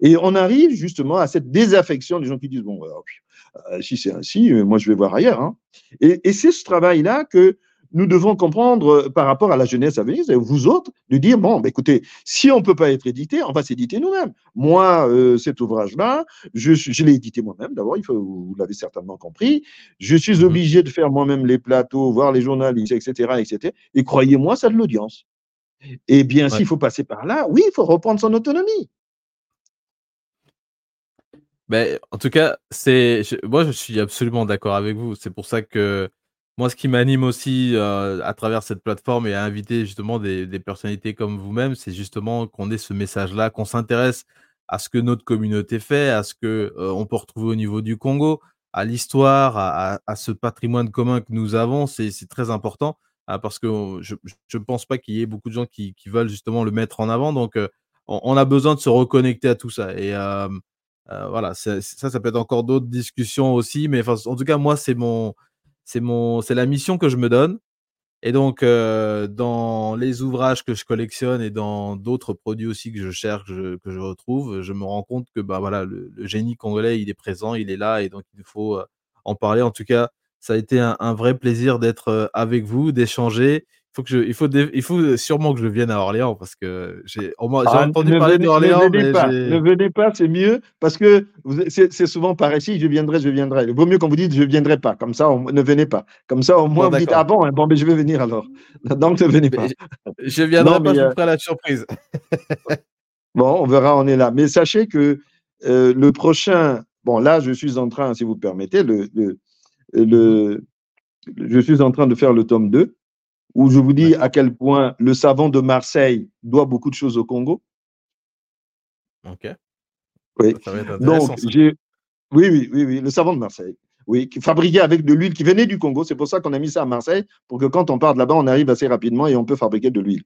Et on arrive justement à cette désaffection des gens qui disent bon, euh, si c'est ainsi, euh, moi je vais voir ailleurs. Hein. Et c'est ce travail-là que nous devons comprendre euh, par rapport à la jeunesse à venir, vous autres, de dire, bon, bah, écoutez, si on ne peut pas être édité, on va s'éditer nous-mêmes. Moi, euh, cet ouvrage-là, je, je l'ai édité moi-même, d'abord, il faut, vous l'avez certainement compris. Je suis mhm. obligé de faire moi-même les plateaux, voir les journalistes, etc. etc. et croyez-moi, ça a de l'audience. Et bien, s'il faut passer par là, oui, il faut reprendre son autonomie. Ben, en tout cas, c'est moi je suis absolument d'accord avec vous. C'est pour ça que moi, ce qui m'anime aussi à travers cette plateforme et à inviter justement des, personnalités comme vous-même, c'est justement qu'on ait ce message-là, qu'on s'intéresse à ce que notre communauté fait, à ce que on peut retrouver au niveau du Congo, à l'histoire, à, ce patrimoine commun que nous avons. C'est très important hein, parce que je ne pense pas qu'il y ait beaucoup de gens qui, veulent justement le mettre en avant. Donc, on, a besoin de se reconnecter à tout ça. Et voilà, ça, ça peut être encore d'autres discussions aussi. Mais en tout cas, moi, c'est mon c'est mon, c'est la mission que je me donne. Et donc, euh, dans les ouvrages que je collectionne et dans d'autres produits aussi que je cherche, que je, retrouve, je me rends compte que bah, voilà, le, génie congolais, il est présent, il est là, et donc il faut euh, en parler. En tout cas, ça a été un, vrai plaisir d'être euh, avec vous, d'échanger. Faut que je, il, faut il faut sûrement que je vienne à Orléans parce que j'ai ah, entendu parler d'Orléans. Ne venez pas, ne venez pas c'est mieux parce que c'est souvent par ici, je viendrai, je viendrai. Il vaut mieux quand vous dites je viendrai pas, comme ça, ne venez pas. Comme ça, au moins, vous dites ah bon, hein, bon, mais je vais venir alors. Donc, ne venez pas. Je viendrai pas, je vous ferai la surprise. bon, on verra, on est là. Mais sachez que euh, le prochain, bon, là, je suis en train, si vous permettez, le, le, le je suis en train de faire le tome 2 où je vous dis à quel point le savant de Marseille doit beaucoup de choses au Congo. Ok. Oui. Donc, j'ai. Oui, oui, oui, oui, le savant de Marseille. Oui, fabriqué avec de l'huile qui venait du Congo. C'est pour ça qu'on a mis ça à Marseille, pour que quand on part de là-bas, on arrive assez rapidement et on peut fabriquer de l'huile.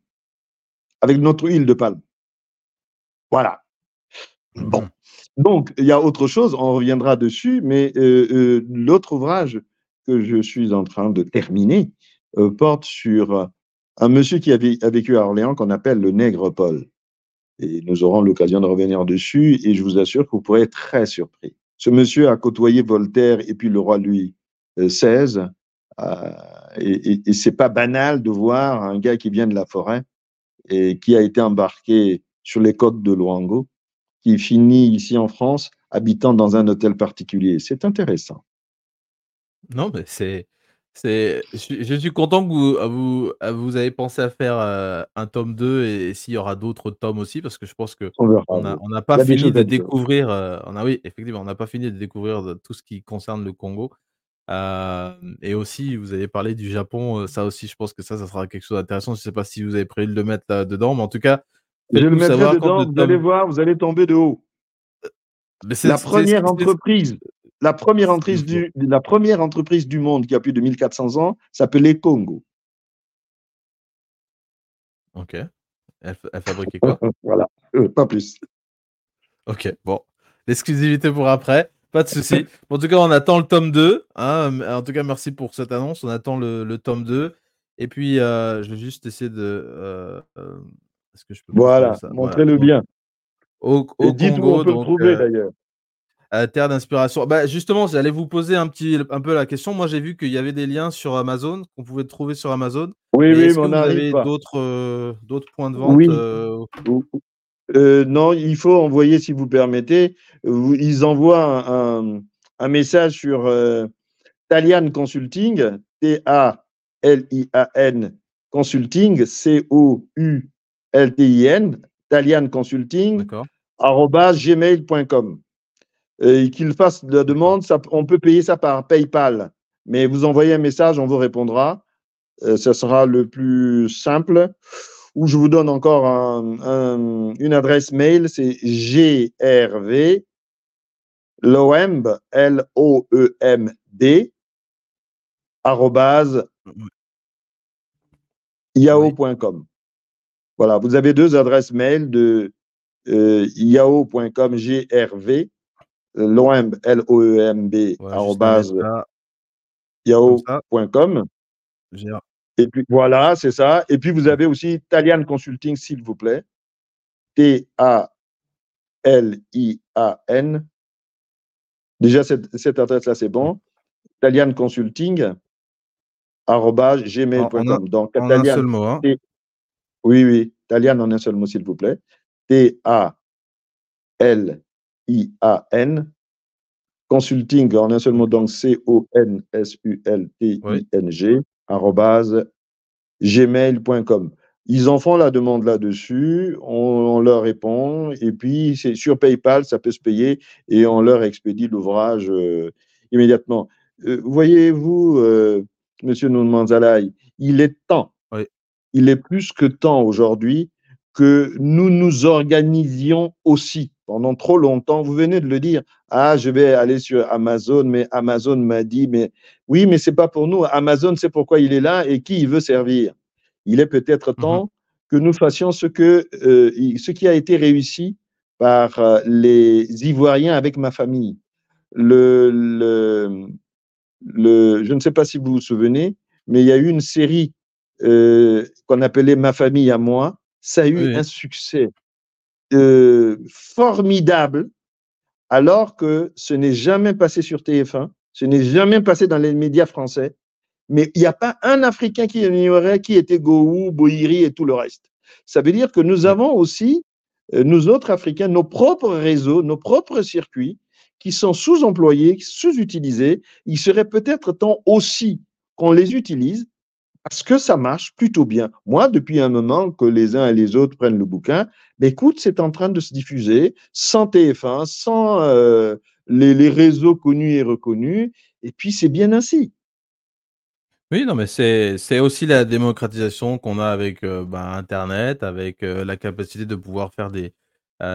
Avec notre huile de palme. Voilà. Bon. Mhm. Donc, il y a autre chose, on reviendra dessus, mais euh, euh, l'autre ouvrage que je suis en train de terminer, porte sur euh, un monsieur qui a, vécu à Orléans qu'on appelle le Nègre Paul. Et nous aurons l'occasion de revenir dessus et je vous assure que vous pourrez être très surpris. Ce monsieur a côtoyé Voltaire et puis le roi Louis XVI. Euh, et, et, c'est pas banal de voir un gars qui vient de la forêt et qui a été embarqué sur les côtes de Luango, qui finit ici en France habitant dans un hôtel particulier. C'est intéressant. Non, mais c'est c'est je suis content que vous vous vous avez pensé à faire, euh, un tome 2 et s'il y aura d'autres tomes aussi parce que je pense qu'on on n'a pas fini de découvrir, euh, on a oui, effectivement, on n'a pas fini de découvrir tout ce qui concerne le Congo. et aussi vous avez parlé du Japon, euh, ça aussi je pense que ça, ça sera quelque chose d'intéressant. Je ne sais pas si vous avez prévu de le mettre là-dedans, mais en tout cas, Je le mettrai dedans, vous allez voir, vous allez tomber de haut. La première entreprise la première, entreprise du, la première entreprise du monde qui a plus de 1400 ans s'appelait Congo. Ok. Elle, fabriquait quoi? Voilà, euh, pas plus. Ok, bon. L'exclusivité pour après, pas de souci. en tout cas, on attend le tome 2. Hein. En tout cas, merci pour cette annonce. On attend le, tome 2. Et puis, euh, je vais juste essayer de. Euh, est-ce que je peux Voilà, montrez-le bien. Au, au Congo, on peut le trouver d'ailleurs terre d'inspiration. Bah, justement, j'allais vous poser un, petit, un peu la question. Moi, j'ai vu qu'il y avait des liens sur Amazon, qu'on pouvait trouver sur Amazon. Oui, oui, mais on avez d'autres, euh, d'autres points de vente euh, euh, Non, il faut envoyer, si vous permettez. Ils envoient un, un message sur Talian Consulting, T-A-L-I-A-N Consulting, C-O-U-L-T-I-N, Talian Consulting, gmail.com et qu'il fasse la demande, ça, on peut payer ça par PayPal. Mais vous envoyez un message, on vous répondra. Euh, ce sera le plus simple. Ou je vous donne encore une adresse mail, c'est grv lomb, L-O-E-M-D, arrobase yahoo.com. Voilà, vous avez deux adresses mail de euh, yahoo.com, grv, loemb, L-O-E-M-B, yahoo.com. Et puis voilà, c'est ça. Et puis vous avez aussi Talian Consulting, s'il vous plaît. T-A-L-I-A-N. Déjà, cette, cette adresse-là, c'est bon. Talian Consulting, gmail.com. Donc, en un seul mot. Hein. Oui, oui. Talian en un seul mot, s'il vous plaît. T-A-L I-A-N, consulting en un seul mot, donc C-O-N-S-U-L-T-I-N-G, gmail.com. Ils en font la demande là-dessus, on, leur répond, et puis c'est sur PayPal, ça peut se payer, et on leur expédie l'ouvrage euh, immédiatement. Euh, voyez-vous, euh, Monsieur Nounmanzalaï, il est temps, il est plus que temps aujourd'hui que nous nous organisions aussi pendant trop longtemps. Vous venez de le dire. Ah, je vais aller sur Amazon, mais Amazon m'a dit, mais oui, mais c'est pas pour nous. Amazon, c'est pourquoi il est là et qui il veut servir. Il est peut-être mhm. temps que nous fassions ce que euh, ce qui a été réussi par euh, les Ivoiriens avec ma famille. Le, le, le, je ne sais pas si vous vous souvenez, mais il y a eu une série euh, qu'on appelait Ma famille à moi. Ça a eu un succès formidable, alors que ce n'est jamais passé sur TF1, ce n'est jamais passé dans les médias français, mais il n'y a pas un Africain qui ignorait qui était Gowou, Boiri et tout le reste. Ça veut dire que nous avons aussi, euh, nous autres Africains, nos propres réseaux, nos propres circuits qui sont sous-employés, sous-utilisés. Il serait peut-être temps aussi qu'on les utilise parce que ça marche plutôt bien. Moi, depuis un moment que les uns et les autres prennent le bouquin, ben écoute, c'est en train de se diffuser sans TF1, sans euh, les, réseaux connus et reconnus, et puis c'est bien ainsi. Oui, non, mais c'est aussi la démocratisation qu'on a avec euh, bah, Internet, avec euh, la capacité de pouvoir faire des,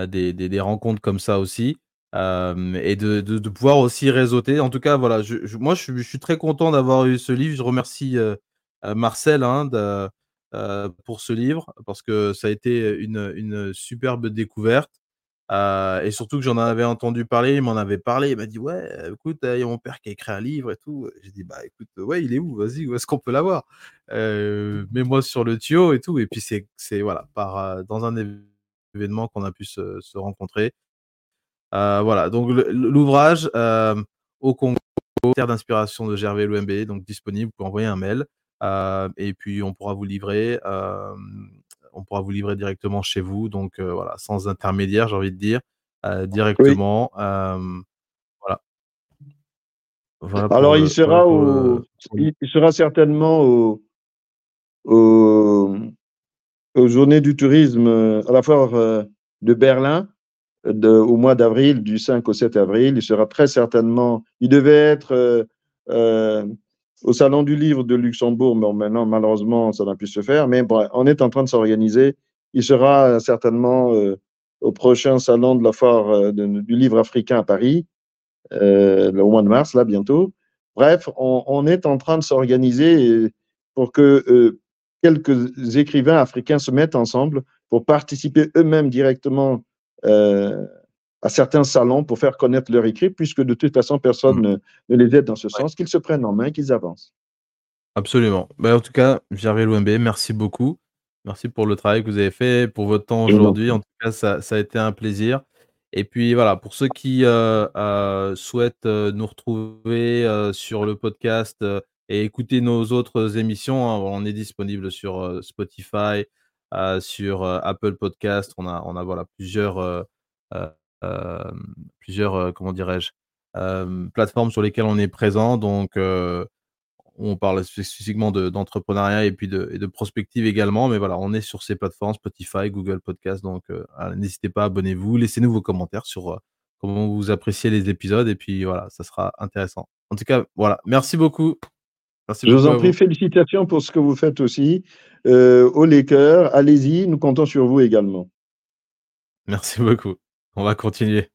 des, des, rencontres comme ça aussi. et de, de, pouvoir aussi réseauter. En tout cas, voilà, je, moi je, suis très content d'avoir eu ce livre. Je remercie Marcel hein, pour ce livre parce que ça a été une, superbe découverte. et surtout que j'en avais entendu parler, il m'en avait parlé, il m'a dit ouais, écoute, il y a mon père qui a écrit un livre et tout. J'ai dit bah écoute, ouais, il est où? Vas-y, où est-ce qu'on peut l'avoir? Mets-moi sur le tuyau et tout. Et puis c'est, c'est voilà, par dans un événement qu'on a pu se, rencontrer. voilà, donc l'ouvrage au Congo, Terre d'inspiration de Gervais Louembe, donc disponible. pour envoyer un mail. Et puis on pourra vous livrer, on pourra vous livrer directement chez vous. Donc voilà, sans intermédiaire, j'ai envie de dire, directement. voilà. Alors il sera au, il sera certainement au, aux journées du tourisme à la foire de Berlin de, au mois d'avril, du 5 au 7 avril. Il sera très certainement, il devait être au Salon du Livre de Luxembourg, mais maintenant, malheureusement, ça n'a pu se faire. Mais on est en train de s'organiser. Il sera certainement euh, au prochain Salon de la Foire euh, du Livre africain à Paris, euh, au mois de mars, là, bientôt. Bref, on, est en train de s'organiser pour que quelques écrivains africains se mettent ensemble pour participer eux-mêmes directement à certains salons pour faire connaître leur écrit, puisque de toute façon, personne mm. ne, les aide dans ce sens, qu'ils se prennent en main, qu'ils avancent. Absolument. Ben, en tout cas, Gervais Louembe, merci beaucoup. Merci pour le travail que vous avez fait, pour votre temps aujourd'hui. En tout cas, ça, a été un plaisir. Et puis voilà, pour ceux qui euh, euh, souhaitent euh, nous retrouver sur le podcast et écouter nos autres émissions, hein, on est disponible sur Spotify, sur Apple Podcast. On a, on a voilà, plusieurs plusieurs, comment dirais-je, plateformes sur lesquelles on est présent. Donc, on parle spécifiquement d'entrepreneuriat et puis de, et de, prospective également. Mais voilà, on est sur ces plateformes, Spotify, Google Podcast. Donc, n'hésitez pas, abonnez-vous, laissez-nous vos commentaires sur comment vous appréciez les épisodes. Et puis voilà, ça sera intéressant. En tout cas, voilà, merci beaucoup. Merci Je vous en prie, félicitations pour ce que vous faites aussi. Euh, au Lakers, allez-y, nous comptons sur vous également. Merci beaucoup. On va continuer.